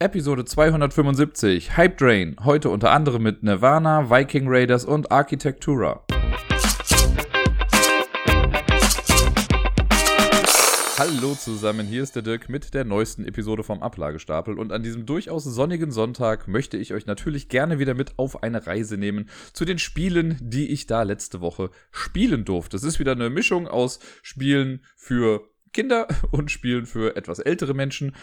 Episode 275, Hype Drain, heute unter anderem mit Nirvana, Viking Raiders und Architectura. Hallo zusammen, hier ist der Dirk mit der neuesten Episode vom Ablagestapel und an diesem durchaus sonnigen Sonntag möchte ich euch natürlich gerne wieder mit auf eine Reise nehmen zu den Spielen, die ich da letzte Woche spielen durfte. Es ist wieder eine Mischung aus Spielen für Kinder und Spielen für etwas ältere Menschen.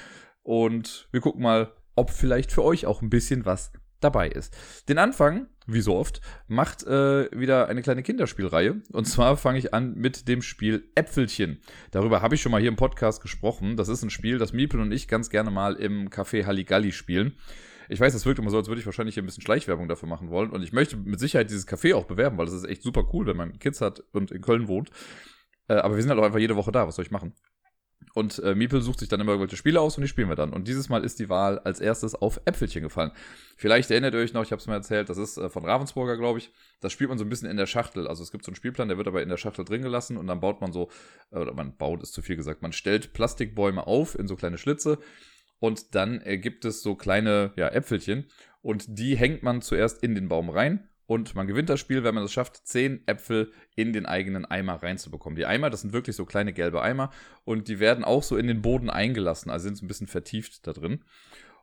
Und wir gucken mal, ob vielleicht für euch auch ein bisschen was dabei ist. Den Anfang, wie so oft, macht äh, wieder eine kleine Kinderspielreihe. Und zwar fange ich an mit dem Spiel Äpfelchen. Darüber habe ich schon mal hier im Podcast gesprochen. Das ist ein Spiel, das Miepel und ich ganz gerne mal im Café Halligalli spielen. Ich weiß, das wirkt immer so, als würde ich wahrscheinlich hier ein bisschen Schleichwerbung dafür machen wollen. Und ich möchte mit Sicherheit dieses Café auch bewerben, weil das ist echt super cool, wenn man Kids hat und in Köln wohnt. Äh, aber wir sind halt auch einfach jede Woche da. Was soll ich machen? Und äh, Miepel sucht sich dann immer irgendwelche Spiele aus und die spielen wir dann. Und dieses Mal ist die Wahl als erstes auf Äpfelchen gefallen. Vielleicht erinnert ihr euch noch, ich habe es mal erzählt, das ist äh, von Ravensburger, glaube ich. Das spielt man so ein bisschen in der Schachtel. Also es gibt so einen Spielplan, der wird aber in der Schachtel drin gelassen und dann baut man so, äh, oder man baut ist zu viel gesagt, man stellt Plastikbäume auf in so kleine Schlitze und dann äh, gibt es so kleine ja, Äpfelchen und die hängt man zuerst in den Baum rein und man gewinnt das Spiel, wenn man es schafft, zehn Äpfel in den eigenen Eimer reinzubekommen. Die Eimer, das sind wirklich so kleine gelbe Eimer und die werden auch so in den Boden eingelassen, also sind so ein bisschen vertieft da drin.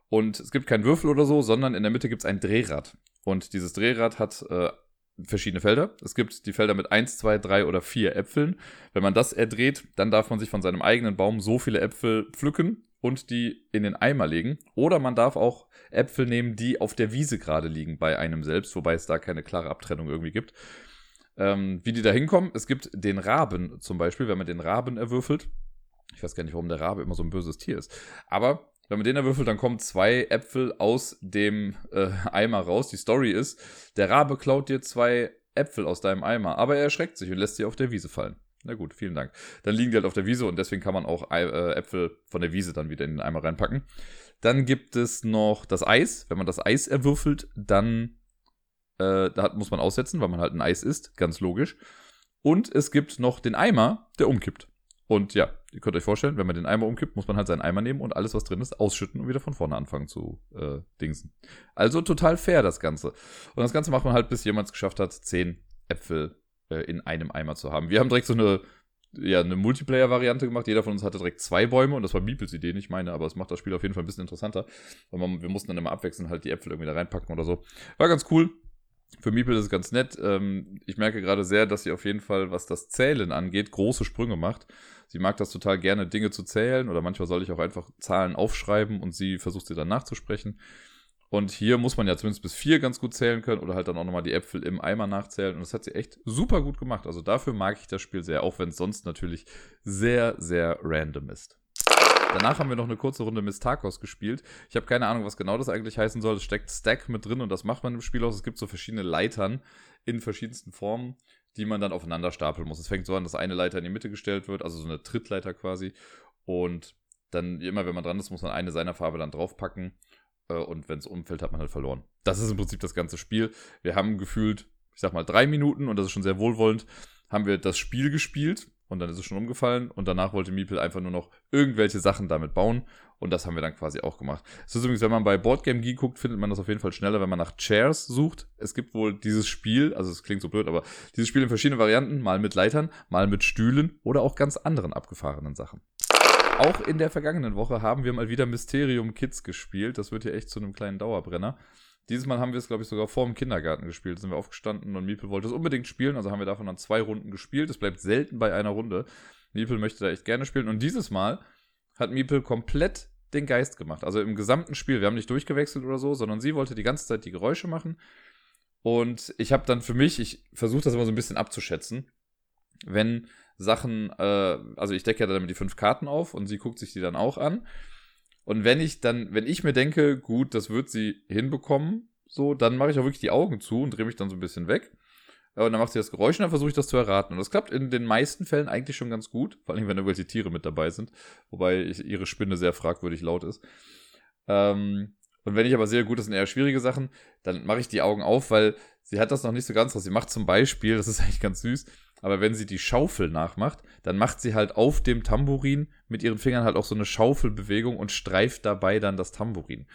Und es gibt keinen Würfel oder so, sondern in der Mitte gibt es ein Drehrad. Und dieses Drehrad hat äh, verschiedene Felder. Es gibt die Felder mit 1, 2, 3 oder 4 Äpfeln. Wenn man das erdreht, dann darf man sich von seinem eigenen Baum so viele Äpfel pflücken und die in den Eimer legen. Oder man darf auch Äpfel nehmen, die auf der Wiese gerade liegen bei einem selbst, wobei es da keine klare Abtrennung irgendwie gibt. Ähm, wie die da hinkommen, es gibt den Raben zum Beispiel, wenn man den Raben erwürfelt. Ich weiß gar nicht, warum der Rabe immer so ein böses Tier ist. Aber wenn man den erwürfelt, dann kommen zwei Äpfel aus dem äh, Eimer raus. Die Story ist, der Rabe klaut dir zwei Äpfel aus deinem Eimer, aber er erschreckt sich und lässt sie auf der Wiese fallen. Na gut, vielen Dank. Dann liegen die halt auf der Wiese und deswegen kann man auch äh, Äpfel von der Wiese dann wieder in den Eimer reinpacken. Dann gibt es noch das Eis. Wenn man das Eis erwürfelt, dann äh, da muss man aussetzen, weil man halt ein Eis isst, ganz logisch. Und es gibt noch den Eimer, der umkippt. Und ja, ihr könnt euch vorstellen, wenn man den Eimer umkippt, muss man halt seinen Eimer nehmen und alles, was drin ist, ausschütten und wieder von vorne anfangen zu äh, dingsen. Also total fair das Ganze. Und das Ganze macht man halt, bis jemand es geschafft hat, zehn Äpfel äh, in einem Eimer zu haben. Wir haben direkt so eine, ja, eine Multiplayer-Variante gemacht. Jeder von uns hatte direkt zwei Bäume und das war Beeples Idee, nicht meine, aber es macht das Spiel auf jeden Fall ein bisschen interessanter. Und man, wir mussten dann immer abwechselnd halt die Äpfel irgendwie da reinpacken oder so. War ganz cool. Für Meeple ist es ganz nett. Ähm, ich merke gerade sehr, dass sie auf jeden Fall, was das Zählen angeht, große Sprünge macht. Sie mag das total gerne, Dinge zu zählen oder manchmal soll ich auch einfach Zahlen aufschreiben und sie versucht sie dann nachzusprechen. Und hier muss man ja zumindest bis vier ganz gut zählen können oder halt dann auch nochmal die Äpfel im Eimer nachzählen. Und das hat sie echt super gut gemacht. Also dafür mag ich das Spiel sehr, auch wenn es sonst natürlich sehr, sehr random ist. Danach haben wir noch eine kurze Runde Mistakos gespielt. Ich habe keine Ahnung, was genau das eigentlich heißen soll. Es steckt Stack mit drin und das macht man im Spiel aus. Es gibt so verschiedene Leitern in verschiedensten Formen, die man dann aufeinander stapeln muss. Es fängt so an, dass eine Leiter in die Mitte gestellt wird, also so eine Trittleiter quasi. Und dann immer, wenn man dran ist, muss man eine seiner Farbe dann draufpacken. Äh, und wenn es umfällt, hat man halt verloren. Das ist im Prinzip das ganze Spiel. Wir haben gefühlt, ich sag mal, drei Minuten, und das ist schon sehr wohlwollend, haben wir das Spiel gespielt und dann ist es schon umgefallen und danach wollte Meeple einfach nur noch irgendwelche Sachen damit bauen und das haben wir dann quasi auch gemacht. Es ist übrigens, wenn man bei Boardgame Geek guckt, findet man das auf jeden Fall schneller, wenn man nach Chairs sucht. Es gibt wohl dieses Spiel, also es klingt so blöd, aber dieses Spiel in verschiedenen Varianten, mal mit Leitern, mal mit Stühlen oder auch ganz anderen abgefahrenen Sachen. Auch in der vergangenen Woche haben wir mal wieder Mysterium Kids gespielt. Das wird hier echt zu einem kleinen Dauerbrenner. Dieses Mal haben wir es, glaube ich, sogar vor dem Kindergarten gespielt. Da sind wir aufgestanden und Miepel wollte es unbedingt spielen. Also haben wir davon dann zwei Runden gespielt. Es bleibt selten bei einer Runde. Miepel möchte da echt gerne spielen. Und dieses Mal hat Miepel komplett den Geist gemacht. Also im gesamten Spiel. Wir haben nicht durchgewechselt oder so, sondern sie wollte die ganze Zeit die Geräusche machen. Und ich habe dann für mich, ich versuche das immer so ein bisschen abzuschätzen, wenn Sachen, äh, also ich decke ja damit die fünf Karten auf und sie guckt sich die dann auch an. Und wenn ich dann, wenn ich mir denke, gut, das wird sie hinbekommen, so, dann mache ich auch wirklich die Augen zu und drehe mich dann so ein bisschen weg. Und dann macht sie das Geräusch und dann versuche ich das zu erraten. Und das klappt in den meisten Fällen eigentlich schon ganz gut, vor allem wenn irgendwelche Tiere mit dabei sind, wobei ich, ihre Spinne sehr fragwürdig laut ist. Ähm, und wenn ich aber sehe, gut, das sind eher schwierige Sachen, dann mache ich die Augen auf, weil sie hat das noch nicht so ganz raus. Sie macht zum Beispiel, das ist eigentlich ganz süß, aber wenn sie die Schaufel nachmacht, dann macht sie halt auf dem Tambourin mit ihren Fingern halt auch so eine Schaufelbewegung und streift dabei dann das Tambourin.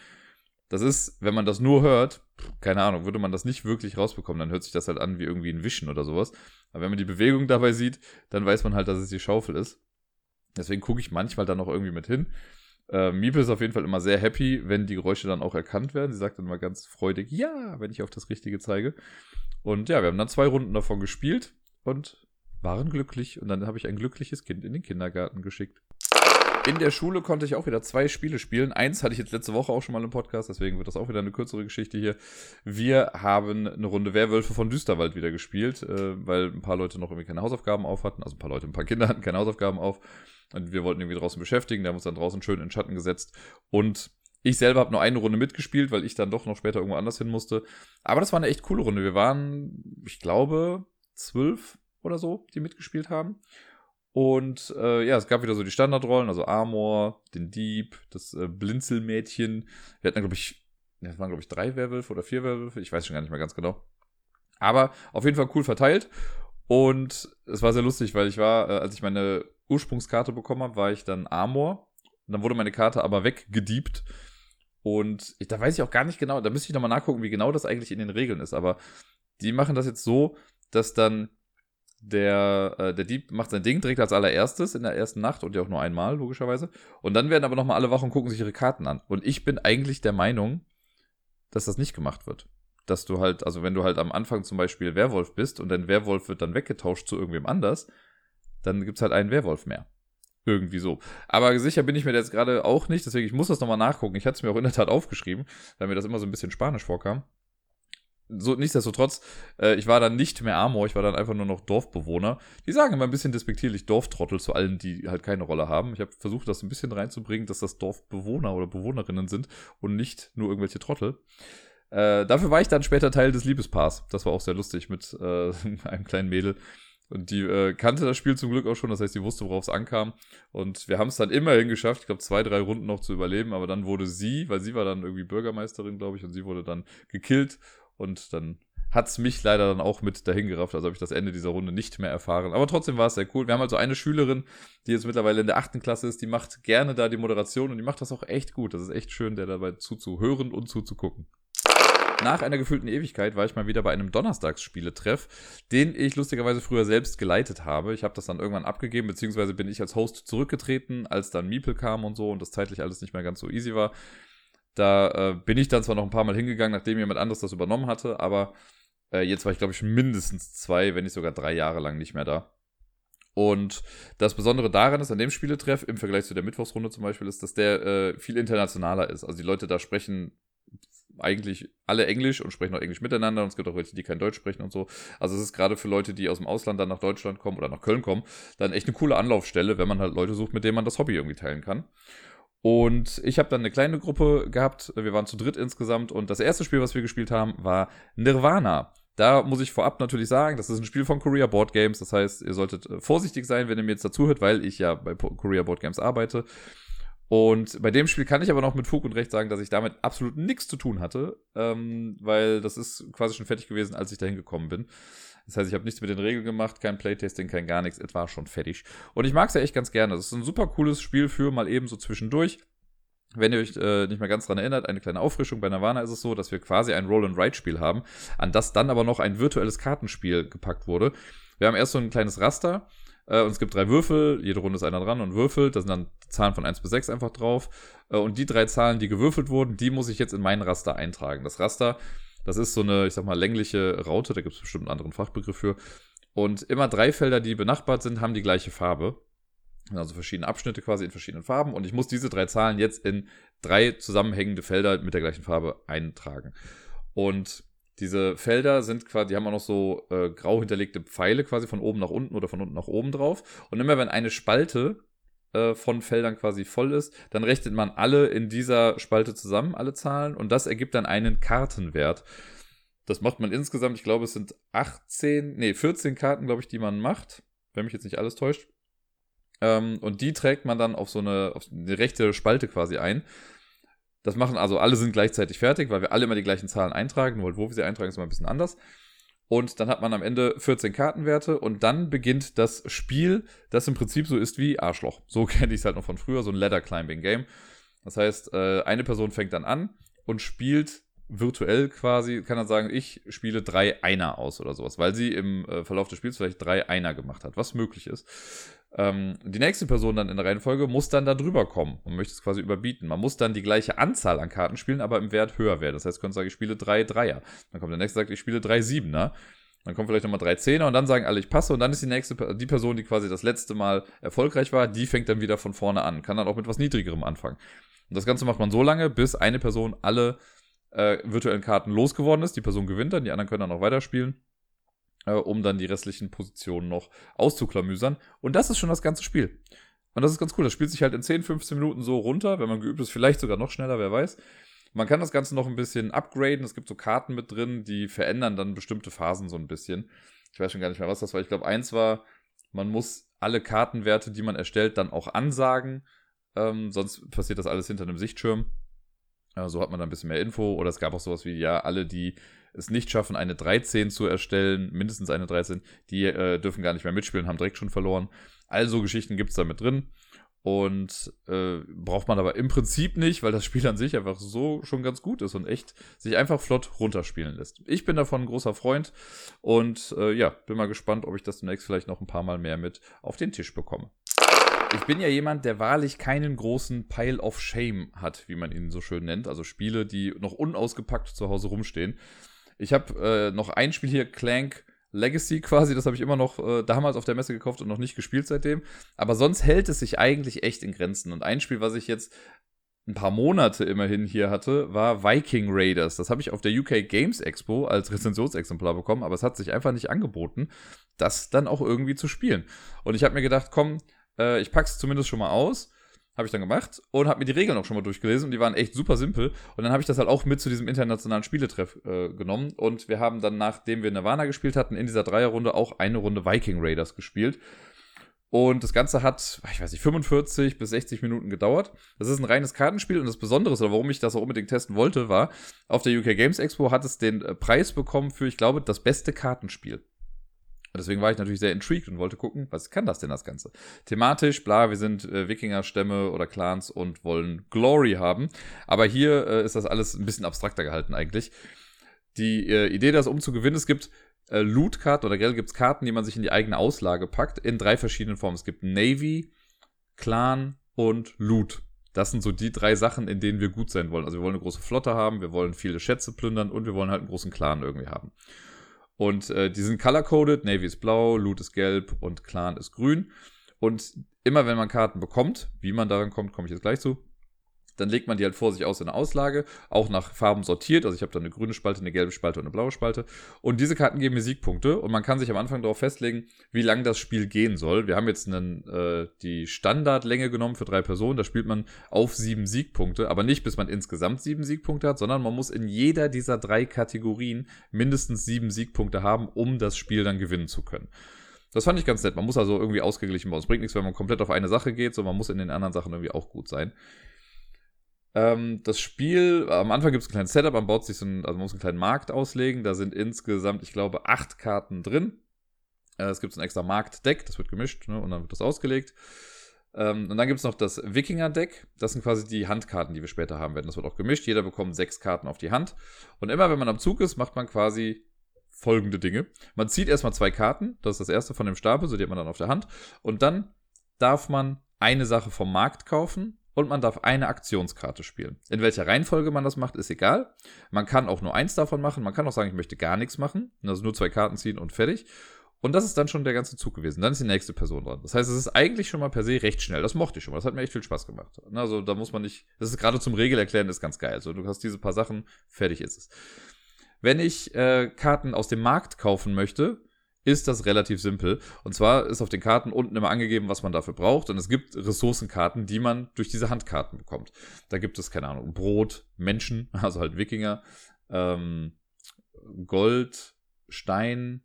Das ist, wenn man das nur hört, keine Ahnung, würde man das nicht wirklich rausbekommen, dann hört sich das halt an wie irgendwie ein Wischen oder sowas. Aber wenn man die Bewegung dabei sieht, dann weiß man halt, dass es die Schaufel ist. Deswegen gucke ich manchmal dann auch irgendwie mit hin. Äh, Miepel ist auf jeden Fall immer sehr happy, wenn die Geräusche dann auch erkannt werden. Sie sagt dann immer ganz freudig, ja, wenn ich auf das Richtige zeige. Und ja, wir haben dann zwei Runden davon gespielt und waren glücklich. Und dann habe ich ein glückliches Kind in den Kindergarten geschickt. In der Schule konnte ich auch wieder zwei Spiele spielen. Eins hatte ich jetzt letzte Woche auch schon mal im Podcast, deswegen wird das auch wieder eine kürzere Geschichte hier. Wir haben eine Runde Werwölfe von Düsterwald wieder gespielt, äh, weil ein paar Leute noch irgendwie keine Hausaufgaben auf hatten. Also ein paar Leute, ein paar Kinder hatten keine Hausaufgaben auf. Und wir wollten irgendwie draußen beschäftigen. Da haben uns dann draußen schön in den Schatten gesetzt. Und ich selber habe nur eine Runde mitgespielt, weil ich dann doch noch später irgendwo anders hin musste. Aber das war eine echt coole Runde. Wir waren, ich glaube, zwölf oder so, die mitgespielt haben. Und äh, ja, es gab wieder so die Standardrollen, also Amor, den Dieb, das äh, Blinzelmädchen. Wir hatten, glaube ich, das waren, glaube ich, drei Werwölfe oder vier Werwölfe, ich weiß schon gar nicht mehr ganz genau. Aber auf jeden Fall cool verteilt. Und es war sehr lustig, weil ich war, äh, als ich meine Ursprungskarte bekommen habe, war ich dann Amor. Und dann wurde meine Karte aber weggediebt. Und ich, da weiß ich auch gar nicht genau, da müsste ich nochmal nachgucken, wie genau das eigentlich in den Regeln ist. Aber die machen das jetzt so, dass dann der, äh, der Dieb macht sein Ding direkt als allererstes in der ersten Nacht und ja auch nur einmal, logischerweise. Und dann werden aber nochmal alle wach und gucken sich ihre Karten an. Und ich bin eigentlich der Meinung, dass das nicht gemacht wird. Dass du halt, also wenn du halt am Anfang zum Beispiel Werwolf bist und dein Werwolf wird dann weggetauscht zu irgendwem anders, dann gibt's halt einen Werwolf mehr. Irgendwie so. Aber sicher bin ich mir jetzt gerade auch nicht, deswegen ich muss das nochmal nachgucken. Ich hatte es mir auch in der Tat aufgeschrieben, weil mir das immer so ein bisschen spanisch vorkam so, nichtsdestotrotz, äh, ich war dann nicht mehr Amor, ich war dann einfach nur noch Dorfbewohner. Die sagen immer ein bisschen despektierlich Dorftrottel zu allen, die halt keine Rolle haben. Ich habe versucht, das ein bisschen reinzubringen, dass das Dorfbewohner oder Bewohnerinnen sind und nicht nur irgendwelche Trottel. Äh, dafür war ich dann später Teil des Liebespaars. Das war auch sehr lustig mit äh, einem kleinen Mädel. Und die äh, kannte das Spiel zum Glück auch schon, das heißt, die wusste, worauf es ankam. Und wir haben es dann immerhin geschafft, ich glaube, zwei, drei Runden noch zu überleben. Aber dann wurde sie, weil sie war dann irgendwie Bürgermeisterin, glaube ich, und sie wurde dann gekillt. Und dann hat es mich leider dann auch mit dahin gerafft, also habe ich das Ende dieser Runde nicht mehr erfahren. Aber trotzdem war es sehr cool. Wir haben also eine Schülerin, die jetzt mittlerweile in der achten Klasse ist, die macht gerne da die Moderation und die macht das auch echt gut. Das ist echt schön, der dabei zuzuhören und zuzugucken. Nach einer gefühlten Ewigkeit war ich mal wieder bei einem Donnerstagsspieletreff, den ich lustigerweise früher selbst geleitet habe. Ich habe das dann irgendwann abgegeben, beziehungsweise bin ich als Host zurückgetreten, als dann Miepel kam und so und das zeitlich alles nicht mehr ganz so easy war. Da äh, bin ich dann zwar noch ein paar Mal hingegangen, nachdem jemand anderes das übernommen hatte, aber äh, jetzt war ich, glaube ich, mindestens zwei, wenn nicht sogar drei Jahre lang nicht mehr da. Und das Besondere daran ist, an dem Spieletreff, im Vergleich zu der Mittwochsrunde zum Beispiel, ist, dass der äh, viel internationaler ist. Also die Leute da sprechen eigentlich alle Englisch und sprechen auch Englisch miteinander und es gibt auch welche, die kein Deutsch sprechen und so. Also es ist gerade für Leute, die aus dem Ausland dann nach Deutschland kommen oder nach Köln kommen, dann echt eine coole Anlaufstelle, wenn man halt Leute sucht, mit denen man das Hobby irgendwie teilen kann. Und ich habe dann eine kleine Gruppe gehabt. Wir waren zu dritt insgesamt. Und das erste Spiel, was wir gespielt haben, war Nirvana. Da muss ich vorab natürlich sagen, das ist ein Spiel von Korea Board Games. Das heißt, ihr solltet äh, vorsichtig sein, wenn ihr mir jetzt dazuhört, weil ich ja bei Korea Board Games arbeite. Und bei dem Spiel kann ich aber noch mit Fug und Recht sagen, dass ich damit absolut nichts zu tun hatte, ähm, weil das ist quasi schon fertig gewesen, als ich dahin gekommen bin. Das heißt, ich habe nichts mit den Regeln gemacht, kein Playtesting, kein gar nichts. Es war schon fertig. Und ich mag es ja echt ganz gerne. Das ist ein super cooles Spiel für mal eben so zwischendurch. Wenn ihr euch äh, nicht mehr ganz dran erinnert, eine kleine Auffrischung bei Nirvana ist es so, dass wir quasi ein Roll-and-Ride-Spiel haben, an das dann aber noch ein virtuelles Kartenspiel gepackt wurde. Wir haben erst so ein kleines Raster äh, und es gibt drei Würfel, jede Runde ist einer dran und würfelt, da sind dann Zahlen von 1 bis 6 einfach drauf. Äh, und die drei Zahlen, die gewürfelt wurden, die muss ich jetzt in mein Raster eintragen. Das Raster das ist so eine, ich sag mal, längliche Raute, da gibt es bestimmt einen anderen Fachbegriff für. Und immer drei Felder, die benachbart sind, haben die gleiche Farbe. Also verschiedene Abschnitte quasi in verschiedenen Farben. Und ich muss diese drei Zahlen jetzt in drei zusammenhängende Felder mit der gleichen Farbe eintragen. Und diese Felder sind quasi, die haben auch noch so äh, grau hinterlegte Pfeile quasi von oben nach unten oder von unten nach oben drauf. Und immer wenn eine Spalte äh, von Feldern quasi voll ist, dann rechnet man alle in dieser Spalte zusammen, alle Zahlen, und das ergibt dann einen Kartenwert. Das macht man insgesamt, ich glaube, es sind 18, nee, 14 Karten, glaube ich, die man macht, wenn mich jetzt nicht alles täuscht. Ähm, und die trägt man dann auf so eine, auf eine rechte Spalte quasi ein. Das machen also alle sind gleichzeitig fertig, weil wir alle immer die gleichen Zahlen eintragen. Nur wo wir sie eintragen, ist immer ein bisschen anders. Und dann hat man am Ende 14 Kartenwerte und dann beginnt das Spiel, das im Prinzip so ist wie Arschloch. So kenne ich es halt noch von früher, so ein Ladder Climbing Game. Das heißt, äh, eine Person fängt dann an und spielt virtuell quasi, kann dann sagen, ich spiele drei Einer aus oder sowas, weil sie im äh, Verlauf des Spiels vielleicht drei Einer gemacht hat, was möglich ist. Ähm, die nächste Person dann in der Reihenfolge muss dann da drüber kommen und möchte es quasi überbieten. Man muss dann die gleiche Anzahl an Karten spielen, aber im Wert höher werden. Das heißt, könnte sagen, ich spiele drei Dreier. Dann kommt der nächste, sagt, ich spiele drei Siebener. Dann kommt vielleicht nochmal drei Zehner und dann sagen alle, ich passe. Und dann ist die nächste, die Person, die quasi das letzte Mal erfolgreich war, die fängt dann wieder von vorne an. Kann dann auch mit was Niedrigerem anfangen. Und das Ganze macht man so lange, bis eine Person alle äh, virtuellen Karten losgeworden ist. Die Person gewinnt dann, die anderen können dann noch weiterspielen, äh, um dann die restlichen Positionen noch auszuklamüsern. Und das ist schon das ganze Spiel. Und das ist ganz cool. Das spielt sich halt in 10, 15 Minuten so runter. Wenn man geübt ist, vielleicht sogar noch schneller, wer weiß. Man kann das Ganze noch ein bisschen upgraden. Es gibt so Karten mit drin, die verändern dann bestimmte Phasen so ein bisschen. Ich weiß schon gar nicht mehr, was das war. Ich glaube, eins war, man muss alle Kartenwerte, die man erstellt, dann auch ansagen. Ähm, sonst passiert das alles hinter einem Sichtschirm. Äh, so hat man dann ein bisschen mehr Info. Oder es gab auch sowas wie, ja, alle, die es nicht schaffen, eine 13 zu erstellen, mindestens eine 13, die äh, dürfen gar nicht mehr mitspielen, haben direkt schon verloren. Also Geschichten gibt es da mit drin. Und äh, braucht man aber im Prinzip nicht, weil das Spiel an sich einfach so schon ganz gut ist und echt sich einfach flott runterspielen lässt. Ich bin davon ein großer Freund und äh, ja, bin mal gespannt, ob ich das demnächst vielleicht noch ein paar Mal mehr mit auf den Tisch bekomme. Ich bin ja jemand, der wahrlich keinen großen Pile of Shame hat, wie man ihn so schön nennt. Also Spiele, die noch unausgepackt zu Hause rumstehen. Ich habe äh, noch ein Spiel hier, Clank Legacy quasi, das habe ich immer noch äh, damals auf der Messe gekauft und noch nicht gespielt seitdem. Aber sonst hält es sich eigentlich echt in Grenzen. Und ein Spiel, was ich jetzt ein paar Monate immerhin hier hatte, war Viking Raiders. Das habe ich auf der UK Games Expo als Rezensionsexemplar bekommen, aber es hat sich einfach nicht angeboten, das dann auch irgendwie zu spielen. Und ich habe mir gedacht, komm, äh, ich pack's zumindest schon mal aus. Habe ich dann gemacht und habe mir die Regeln auch schon mal durchgelesen und die waren echt super simpel. Und dann habe ich das halt auch mit zu diesem internationalen Spieletreff äh, genommen. Und wir haben dann, nachdem wir Nirvana gespielt hatten, in dieser Dreierrunde auch eine Runde Viking Raiders gespielt. Und das Ganze hat, ich weiß nicht, 45 bis 60 Minuten gedauert. Das ist ein reines Kartenspiel und das Besondere, oder warum ich das auch unbedingt testen wollte, war, auf der UK Games Expo hat es den äh, Preis bekommen für, ich glaube, das beste Kartenspiel. Deswegen war ich natürlich sehr intrigued und wollte gucken, was kann das denn das Ganze? Thematisch, bla, wir sind äh, Wikinger-Stämme oder Clans und wollen Glory haben. Aber hier äh, ist das alles ein bisschen abstrakter gehalten eigentlich. Die äh, Idee, das umzugewinnen, es gibt äh, Loot-Karten oder generell gibt es Karten, die man sich in die eigene Auslage packt, in drei verschiedenen Formen. Es gibt Navy, Clan und Loot. Das sind so die drei Sachen, in denen wir gut sein wollen. Also wir wollen eine große Flotte haben, wir wollen viele Schätze plündern und wir wollen halt einen großen Clan irgendwie haben. Und äh, die sind color-coded. Navy ist blau, Loot ist gelb und Clan ist grün. Und immer wenn man Karten bekommt, wie man daran kommt, komme ich jetzt gleich zu, dann legt man die halt vor sich aus in der Auslage, auch nach Farben sortiert. Also ich habe da eine grüne Spalte, eine gelbe Spalte und eine blaue Spalte. Und diese Karten geben mir Siegpunkte und man kann sich am Anfang darauf festlegen, wie lang das Spiel gehen soll. Wir haben jetzt einen, äh, die Standardlänge genommen für drei Personen. Da spielt man auf sieben Siegpunkte, aber nicht bis man insgesamt sieben Siegpunkte hat, sondern man muss in jeder dieser drei Kategorien mindestens sieben Siegpunkte haben, um das Spiel dann gewinnen zu können. Das fand ich ganz nett. Man muss also irgendwie ausgeglichen bauen. Es bringt nichts, wenn man komplett auf eine Sache geht, sondern man muss in den anderen Sachen irgendwie auch gut sein. Ähm, das Spiel, am Anfang gibt es ein kleines Setup, man baut sich so einen, also man muss einen kleinen Markt auslegen. Da sind insgesamt, ich glaube, acht Karten drin. Äh, es gibt so ein extra Marktdeck, das wird gemischt ne, und dann wird das ausgelegt. Ähm, und dann gibt es noch das Wikinger-Deck. Das sind quasi die Handkarten, die wir später haben werden. Das wird auch gemischt. Jeder bekommt sechs Karten auf die Hand. Und immer wenn man am Zug ist, macht man quasi folgende Dinge. Man zieht erstmal zwei Karten. Das ist das erste von dem Stapel, so die hat man dann auf der Hand. Und dann darf man eine Sache vom Markt kaufen und man darf eine Aktionskarte spielen. In welcher Reihenfolge man das macht, ist egal. Man kann auch nur eins davon machen. Man kann auch sagen, ich möchte gar nichts machen. Also nur zwei Karten ziehen und fertig. Und das ist dann schon der ganze Zug gewesen. Dann ist die nächste Person dran. Das heißt, es ist eigentlich schon mal per se recht schnell. Das mochte ich schon mal. Das hat mir echt viel Spaß gemacht. Also da muss man nicht. Das ist gerade zum Regelerklären ist ganz geil. Also du hast diese paar Sachen, fertig ist es. Wenn ich äh, Karten aus dem Markt kaufen möchte, ist das relativ simpel. Und zwar ist auf den Karten unten immer angegeben, was man dafür braucht. Und es gibt Ressourcenkarten, die man durch diese Handkarten bekommt. Da gibt es, keine Ahnung, Brot, Menschen, also halt Wikinger, ähm, Gold, Stein,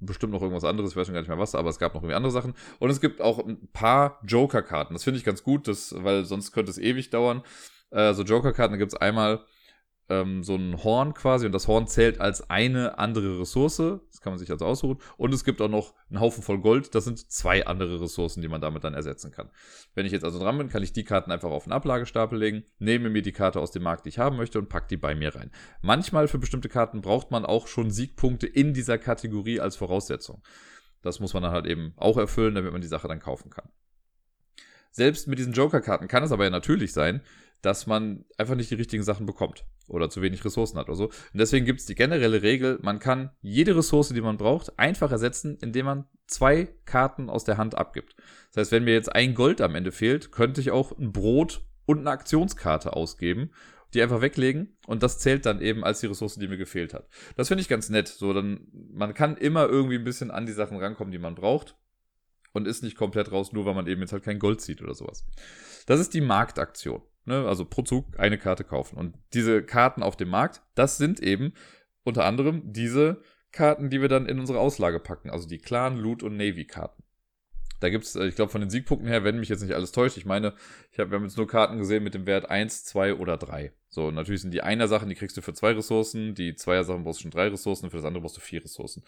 bestimmt noch irgendwas anderes, ich weiß schon gar nicht mehr was, aber es gab noch irgendwie andere Sachen. Und es gibt auch ein paar Joker-Karten. Das finde ich ganz gut, das, weil sonst könnte es ewig dauern. Also Joker-Karten gibt es einmal ähm, so ein Horn quasi und das Horn zählt als eine andere Ressource. Das kann man sich also aussuchen. Und es gibt auch noch einen Haufen voll Gold. Das sind zwei andere Ressourcen, die man damit dann ersetzen kann. Wenn ich jetzt also dran bin, kann ich die Karten einfach auf einen Ablagestapel legen, nehme mir die Karte aus dem Markt, die ich haben möchte und packe die bei mir rein. Manchmal für bestimmte Karten braucht man auch schon Siegpunkte in dieser Kategorie als Voraussetzung. Das muss man dann halt eben auch erfüllen, damit man die Sache dann kaufen kann. Selbst mit diesen Joker-Karten kann es aber ja natürlich sein, dass man einfach nicht die richtigen Sachen bekommt oder zu wenig Ressourcen hat oder so. Und deswegen gibt es die generelle Regel, man kann jede Ressource, die man braucht, einfach ersetzen, indem man zwei Karten aus der Hand abgibt. Das heißt, wenn mir jetzt ein Gold am Ende fehlt, könnte ich auch ein Brot und eine Aktionskarte ausgeben, die einfach weglegen und das zählt dann eben als die Ressource, die mir gefehlt hat. Das finde ich ganz nett. So, dann, man kann immer irgendwie ein bisschen an die Sachen rankommen, die man braucht und ist nicht komplett raus, nur weil man eben jetzt halt kein Gold zieht oder sowas. Das ist die Marktaktion. Ne? Also pro Zug eine Karte kaufen. Und diese Karten auf dem Markt, das sind eben unter anderem diese Karten, die wir dann in unsere Auslage packen. Also die Clan, Loot und Navy-Karten. Da gibt es, äh, ich glaube, von den Siegpunkten her, wenn mich jetzt nicht alles täuscht, ich meine, ich hab, wir haben jetzt nur Karten gesehen mit dem Wert 1, 2 oder 3. So, natürlich sind die Einer-Sachen, die kriegst du für zwei Ressourcen, die Zweier-Sachen brauchst du schon drei Ressourcen, für das andere brauchst du vier Ressourcen.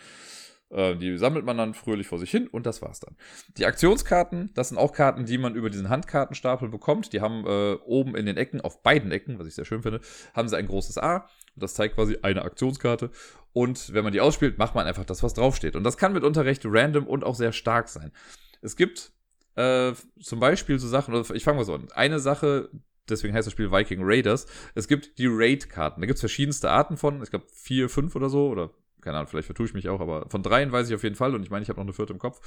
Äh, die sammelt man dann fröhlich vor sich hin und das war's dann. Die Aktionskarten, das sind auch Karten, die man über diesen Handkartenstapel bekommt. Die haben äh, oben in den Ecken, auf beiden Ecken, was ich sehr schön finde, haben sie ein großes A. Das zeigt quasi eine Aktionskarte. Und wenn man die ausspielt, macht man einfach das, was draufsteht. Und das kann mitunter recht random und auch sehr stark sein. Es gibt äh, zum Beispiel so Sachen, ich fange mal so an. Eine Sache, deswegen heißt das Spiel Viking Raiders. Es gibt die Raid-Karten. Da gibt es verschiedenste Arten von, ich glaube vier, fünf oder so, oder keine Ahnung, vielleicht vertue ich mich auch, aber von dreien weiß ich auf jeden Fall und ich meine, ich habe noch eine vierte im Kopf.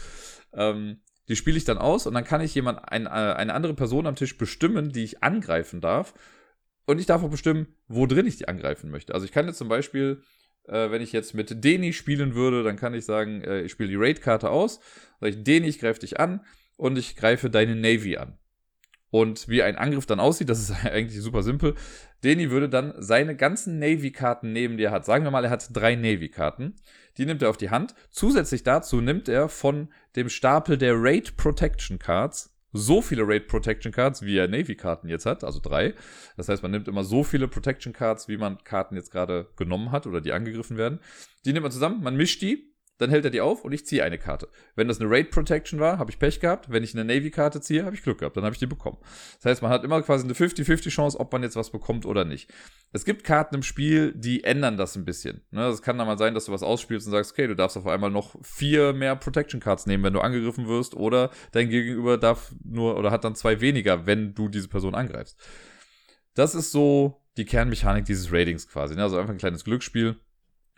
Ähm, die spiele ich dann aus und dann kann ich jemand, ein, äh, eine andere Person am Tisch bestimmen, die ich angreifen darf. Und ich darf auch bestimmen, wo drin ich die angreifen möchte. Also ich kann jetzt zum Beispiel, äh, wenn ich jetzt mit Deni spielen würde, dann kann ich sagen, äh, ich spiele die Raid-Karte aus, sage ich, Deni, ich greife dich an und ich greife deine Navy an. Und wie ein Angriff dann aussieht, das ist eigentlich super simpel. Deni würde dann seine ganzen Navy-Karten nehmen, die er hat. Sagen wir mal, er hat drei Navy-Karten. Die nimmt er auf die Hand. Zusätzlich dazu nimmt er von dem Stapel der Raid Protection Cards so viele Raid Protection Cards, wie er Navy-Karten jetzt hat, also drei. Das heißt, man nimmt immer so viele Protection Cards, wie man Karten jetzt gerade genommen hat oder die angegriffen werden. Die nimmt man zusammen, man mischt die dann hält er die auf und ich ziehe eine Karte. Wenn das eine Raid Protection war, habe ich Pech gehabt. Wenn ich eine Navy-Karte ziehe, habe ich Glück gehabt. Dann habe ich die bekommen. Das heißt, man hat immer quasi eine 50-50 Chance, ob man jetzt was bekommt oder nicht. Es gibt Karten im Spiel, die ändern das ein bisschen. Ne, es kann dann mal sein, dass du was ausspielst und sagst, okay, du darfst auf einmal noch vier mehr Protection Cards nehmen, wenn du angegriffen wirst, oder dein Gegenüber darf nur oder hat dann zwei weniger, wenn du diese Person angreifst. Das ist so die Kernmechanik dieses Ratings quasi. Ne? Also einfach ein kleines Glücksspiel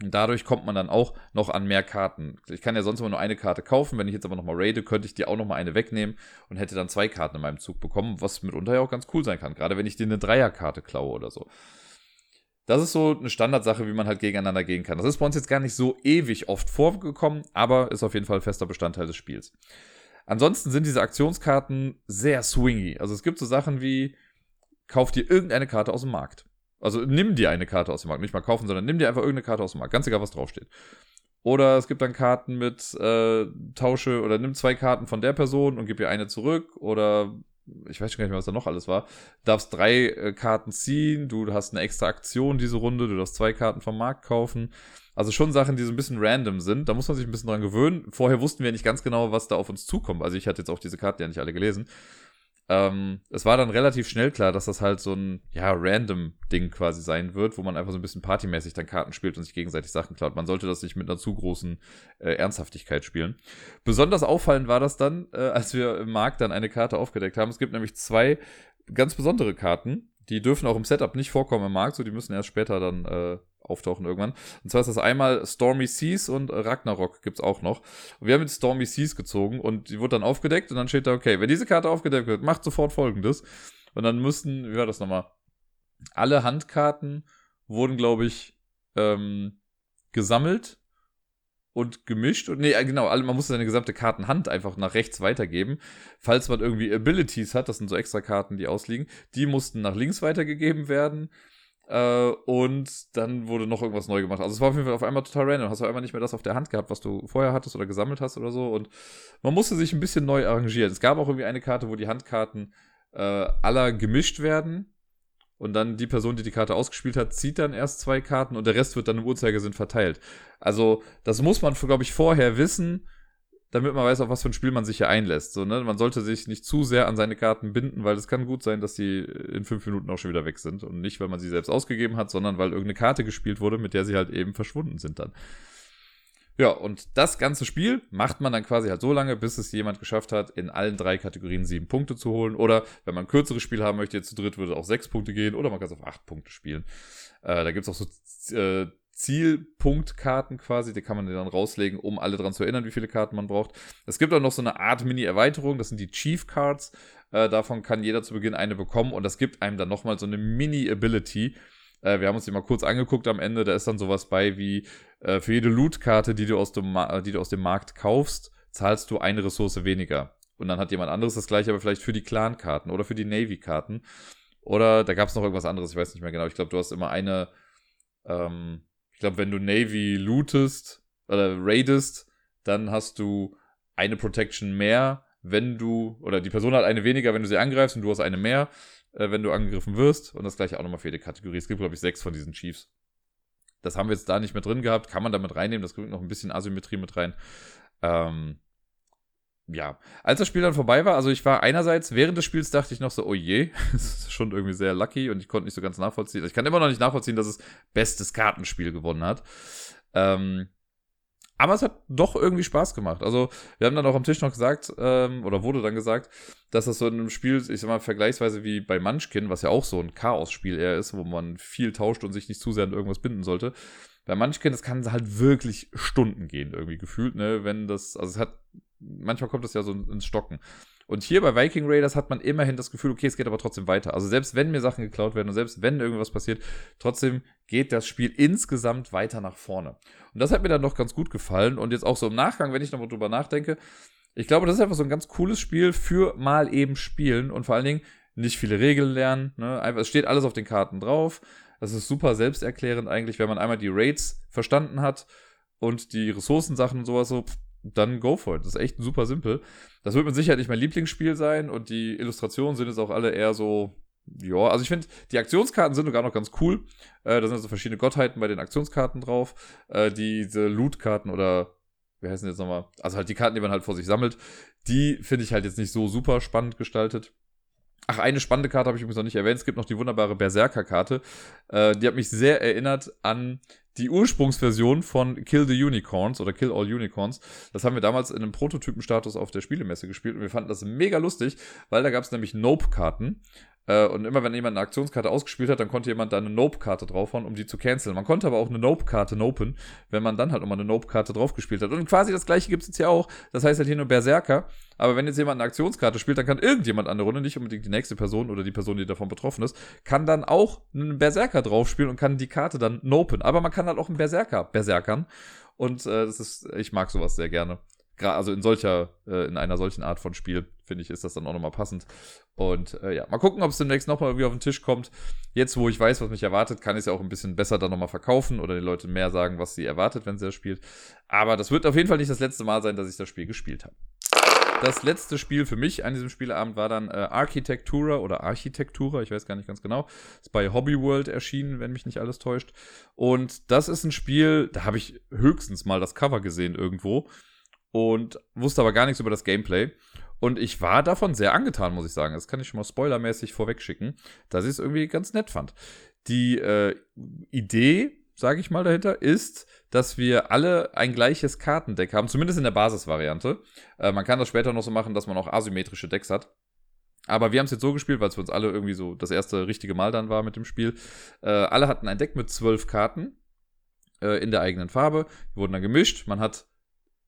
und dadurch kommt man dann auch noch an mehr Karten. Ich kann ja sonst immer nur eine Karte kaufen. Wenn ich jetzt aber nochmal raide, könnte ich dir auch nochmal eine wegnehmen und hätte dann zwei Karten in meinem Zug bekommen, was mitunter ja auch ganz cool sein kann. Gerade wenn ich dir eine Dreierkarte klaue oder so. Das ist so eine Standardsache, wie man halt gegeneinander gehen kann. Das ist bei uns jetzt gar nicht so ewig oft vorgekommen, aber ist auf jeden Fall fester Bestandteil des Spiels. Ansonsten sind diese Aktionskarten sehr swingy. Also es gibt so Sachen wie, kauf dir irgendeine Karte aus dem Markt. Also nimm dir eine Karte aus dem Markt. Nicht mal kaufen, sondern nimm dir einfach irgendeine Karte aus dem Markt. Ganz egal, was draufsteht. Oder es gibt dann Karten mit äh, Tausche oder nimm zwei Karten von der Person und gib ihr eine zurück. Oder ich weiß schon gar nicht mehr, was da noch alles war. Darfst drei äh, Karten ziehen, du hast eine extra Aktion diese Runde, du darfst zwei Karten vom Markt kaufen. Also schon Sachen, die so ein bisschen random sind. Da muss man sich ein bisschen dran gewöhnen. Vorher wussten wir nicht ganz genau, was da auf uns zukommt. Also ich hatte jetzt auch diese Karten ja nicht alle gelesen. Ähm, es war dann relativ schnell klar, dass das halt so ein, ja, random Ding quasi sein wird, wo man einfach so ein bisschen partymäßig dann Karten spielt und sich gegenseitig Sachen klaut. Man sollte das nicht mit einer zu großen äh, Ernsthaftigkeit spielen. Besonders auffallend war das dann, äh, als wir im Markt dann eine Karte aufgedeckt haben. Es gibt nämlich zwei ganz besondere Karten, die dürfen auch im Setup nicht vorkommen im Markt, so die müssen erst später dann äh, auftauchen irgendwann. Und zwar ist das einmal Stormy Seas und Ragnarok gibt's auch noch. Und wir haben jetzt Stormy Seas gezogen und die wurde dann aufgedeckt und dann steht da, okay, wenn diese Karte aufgedeckt wird, macht sofort folgendes. Und dann müssten, wie war das nochmal? Alle Handkarten wurden, glaube ich, ähm, gesammelt und gemischt. Und nee, äh, genau, man musste seine gesamte Kartenhand einfach nach rechts weitergeben. Falls man irgendwie Abilities hat, das sind so extra Karten, die ausliegen, die mussten nach links weitergegeben werden. Äh, und dann wurde noch irgendwas neu gemacht. Also es war auf jeden Fall auf einmal total random. Hast du einmal nicht mehr das auf der Hand gehabt, was du vorher hattest oder gesammelt hast oder so. Und man musste sich ein bisschen neu arrangieren. Es gab auch irgendwie eine Karte, wo die Handkarten äh, aller gemischt werden. und dann die Person, die die Karte ausgespielt hat, zieht dann erst zwei Karten und der Rest wird dann im Uhrzeigersinn verteilt. Also, das muss man, glaube ich, vorher wissen, damit man weiß, auf was für ein Spiel man sich hier einlässt. So, ne? Man sollte sich nicht zu sehr an seine Karten binden, weil es kann gut sein, dass die in fünf Minuten auch schon wieder weg sind. Und nicht, weil man sie selbst ausgegeben hat, sondern weil irgendeine Karte gespielt wurde, mit der sie halt eben verschwunden sind dann. Ja, und das ganze Spiel macht man dann quasi halt so lange, bis es jemand geschafft hat, in allen drei Kategorien sieben Punkte zu holen. Oder wenn man ein kürzeres Spiel haben möchte, jetzt zu dritt würde es auch sechs Punkte gehen. Oder man kann es auf acht Punkte spielen. Äh, da gibt es auch so äh, Zielpunktkarten quasi, die kann man dann rauslegen, um alle daran zu erinnern, wie viele Karten man braucht. Es gibt auch noch so eine Art Mini-Erweiterung, das sind die Chief Cards. Äh, davon kann jeder zu Beginn eine bekommen und das gibt einem dann nochmal so eine Mini-Ability. Äh, wir haben uns die mal kurz angeguckt am Ende, da ist dann sowas bei wie äh, für jede Loot-Karte, die, du aus dem die du aus dem Markt kaufst, zahlst du eine Ressource weniger. Und dann hat jemand anderes das gleiche, aber vielleicht für die Clan-Karten oder für die Navy-Karten. Oder da gab es noch irgendwas anderes, ich weiß nicht mehr genau. Ich glaube, du hast immer eine, ähm, ich glaube, wenn du Navy lootest oder raidest, dann hast du eine Protection mehr, wenn du, oder die Person hat eine weniger, wenn du sie angreifst und du hast eine mehr, äh, wenn du angegriffen wirst. Und das gleiche auch nochmal für jede Kategorie. Es gibt, glaube ich, sechs von diesen Chiefs. Das haben wir jetzt da nicht mehr drin gehabt. Kann man damit reinnehmen. Das bringt noch ein bisschen Asymmetrie mit rein. Ähm, ja, als das Spiel dann vorbei war, also ich war einerseits, während des Spiels dachte ich noch so, oh je, das ist schon irgendwie sehr lucky und ich konnte nicht so ganz nachvollziehen. Ich kann immer noch nicht nachvollziehen, dass es bestes Kartenspiel gewonnen hat. Ähm, aber es hat doch irgendwie Spaß gemacht. Also, wir haben dann auch am Tisch noch gesagt, ähm, oder wurde dann gesagt, dass das so in einem Spiel, ich sag mal, vergleichsweise wie bei Munchkin, was ja auch so ein Chaos-Spiel eher ist, wo man viel tauscht und sich nicht zu sehr an irgendwas binden sollte. Bei Munchkin, das kann halt wirklich Stunden gehen, irgendwie gefühlt, ne, wenn das, also es hat, manchmal kommt das ja so ins Stocken. Und hier bei Viking Raiders hat man immerhin das Gefühl, okay, es geht aber trotzdem weiter. Also selbst wenn mir Sachen geklaut werden und selbst wenn irgendwas passiert, trotzdem geht das Spiel insgesamt weiter nach vorne. Und das hat mir dann doch ganz gut gefallen. Und jetzt auch so im Nachgang, wenn ich nochmal drüber nachdenke, ich glaube, das ist einfach so ein ganz cooles Spiel für mal eben spielen und vor allen Dingen nicht viele Regeln lernen. Ne? Einfach, es steht alles auf den Karten drauf. Das ist super selbsterklärend eigentlich, wenn man einmal die Raids verstanden hat und die Ressourcensachen und sowas so, dann go for it. Das ist echt super simpel. Das wird mit Sicherheit nicht mein Lieblingsspiel sein und die Illustrationen sind jetzt auch alle eher so, ja, also ich finde, die Aktionskarten sind sogar noch ganz cool. Äh, da sind also verschiedene Gottheiten bei den Aktionskarten drauf. Äh, diese Loot-Karten oder, wie heißen die jetzt nochmal? Also halt die Karten, die man halt vor sich sammelt, die finde ich halt jetzt nicht so super spannend gestaltet. Ach, eine spannende Karte habe ich übrigens noch nicht erwähnt. Es gibt noch die wunderbare Berserker-Karte. Äh, die hat mich sehr erinnert an die Ursprungsversion von Kill the Unicorns oder Kill All Unicorns. Das haben wir damals in einem Prototypenstatus auf der Spielemesse gespielt und wir fanden das mega lustig, weil da gab es nämlich Nope-Karten. Äh, und immer wenn jemand eine Aktionskarte ausgespielt hat, dann konnte jemand da eine Nope-Karte draufhauen, um die zu canceln. Man konnte aber auch eine Nope-Karte nopen, wenn man dann halt nochmal eine Nope-Karte draufgespielt hat. Und quasi das gleiche gibt es jetzt hier auch. Das heißt halt hier nur Berserker. Aber wenn jetzt jemand eine Aktionskarte spielt, dann kann irgendjemand an der Runde, nicht unbedingt die nächste Person oder die Person, die davon betroffen ist, kann dann auch einen Berserker draufspielen und kann die Karte dann nopen. Aber man kann halt auch einen Berserker berserkern. Und äh, das ist, ich mag sowas sehr gerne also in solcher, äh, in einer solchen Art von Spiel, finde ich, ist das dann auch nochmal passend. Und äh, ja, mal gucken, ob es demnächst nochmal irgendwie auf den Tisch kommt. Jetzt, wo ich weiß, was mich erwartet, kann ich es ja auch ein bisschen besser dann nochmal verkaufen oder den Leuten mehr sagen, was sie erwartet, wenn sie das spielt. Aber das wird auf jeden Fall nicht das letzte Mal sein, dass ich das Spiel gespielt habe. Das letzte Spiel für mich an diesem Spieleabend war dann äh, Architectura oder Architektura, ich weiß gar nicht ganz genau. Ist bei Hobby World erschienen, wenn mich nicht alles täuscht. Und das ist ein Spiel, da habe ich höchstens mal das Cover gesehen irgendwo und wusste aber gar nichts über das Gameplay. Und ich war davon sehr angetan, muss ich sagen. Das kann ich schon mal spoilermäßig vorwegschicken, dass ich es irgendwie ganz nett fand. Die äh, Idee, sage ich mal dahinter, ist, dass wir alle ein gleiches Kartendeck haben, zumindest in der Basisvariante. Äh, man kann das später noch so machen, dass man auch asymmetrische Decks hat. Aber wir haben es jetzt so gespielt, weil es für uns alle irgendwie so das erste richtige Mal dann war mit dem Spiel. Äh, alle hatten ein Deck mit zwölf Karten äh, in der eigenen Farbe. Die wurden dann gemischt. Man hat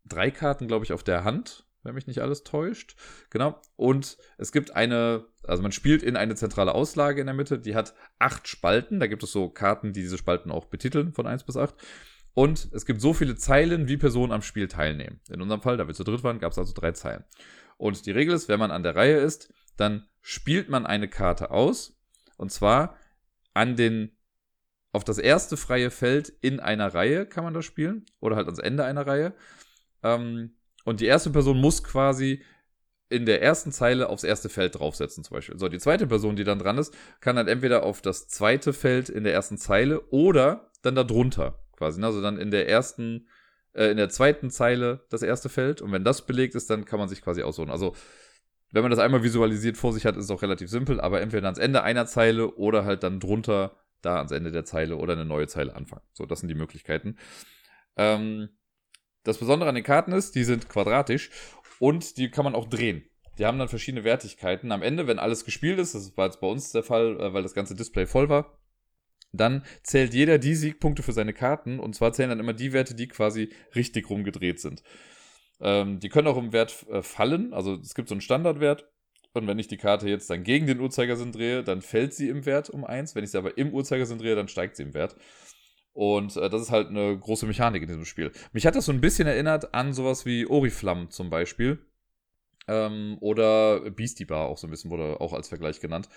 drei Karten, glaube ich, auf der Hand, wenn mich nicht alles täuscht. Genau. Und es gibt eine, also man spielt in eine zentrale Auslage in der Mitte, die hat acht Spalten. Da gibt es so Karten, die diese Spalten auch betiteln von 1 bis 8. Und es gibt so viele Zeilen, wie Personen am Spiel teilnehmen. In unserem Fall, da wir zu dritt waren, gab es also drei Zeilen. Und die Regel ist, wenn man an der Reihe ist, dann spielt man eine Karte aus. Und zwar an den auf das erste freie Feld in einer Reihe kann man das spielen. Oder halt ans Ende einer Reihe. Ähm, und die erste Person muss quasi in der ersten Zeile aufs erste Feld draufsetzen zum Beispiel. So, die zweite Person, die dann dran ist, kann dann entweder auf das zweite Feld in der ersten Zeile oder dann da drunter quasi. Ne? Also dann in der ersten, äh, in der zweiten Zeile das erste Feld und wenn das belegt ist, dann kann man sich quasi aussuchen. Also wenn man das einmal visualisiert vor sich hat, ist es auch relativ simpel, aber entweder ans Ende einer Zeile oder halt dann drunter da ans Ende der Zeile oder eine neue Zeile anfangen. So, das sind die Möglichkeiten. Ähm, das Besondere an den Karten ist, die sind quadratisch und die kann man auch drehen. Die haben dann verschiedene Wertigkeiten. Am Ende, wenn alles gespielt ist, das war jetzt bei uns der Fall, äh, weil das ganze Display voll war, dann zählt jeder die Siegpunkte für seine Karten und zwar zählen dann immer die Werte, die quasi richtig rumgedreht sind. Ähm, die können auch im Wert äh, fallen, also es gibt so einen Standardwert und wenn ich die Karte jetzt dann gegen den Uhrzeigersinn drehe, dann fällt sie im Wert um 1. Wenn ich sie aber im Uhrzeigersinn drehe, dann steigt sie im Wert. Und äh, das ist halt eine große Mechanik in diesem Spiel. Mich hat das so ein bisschen erinnert an sowas wie Oriflamme zum Beispiel. Ähm, oder Beastie Bar auch so ein bisschen, wurde auch als Vergleich genannt.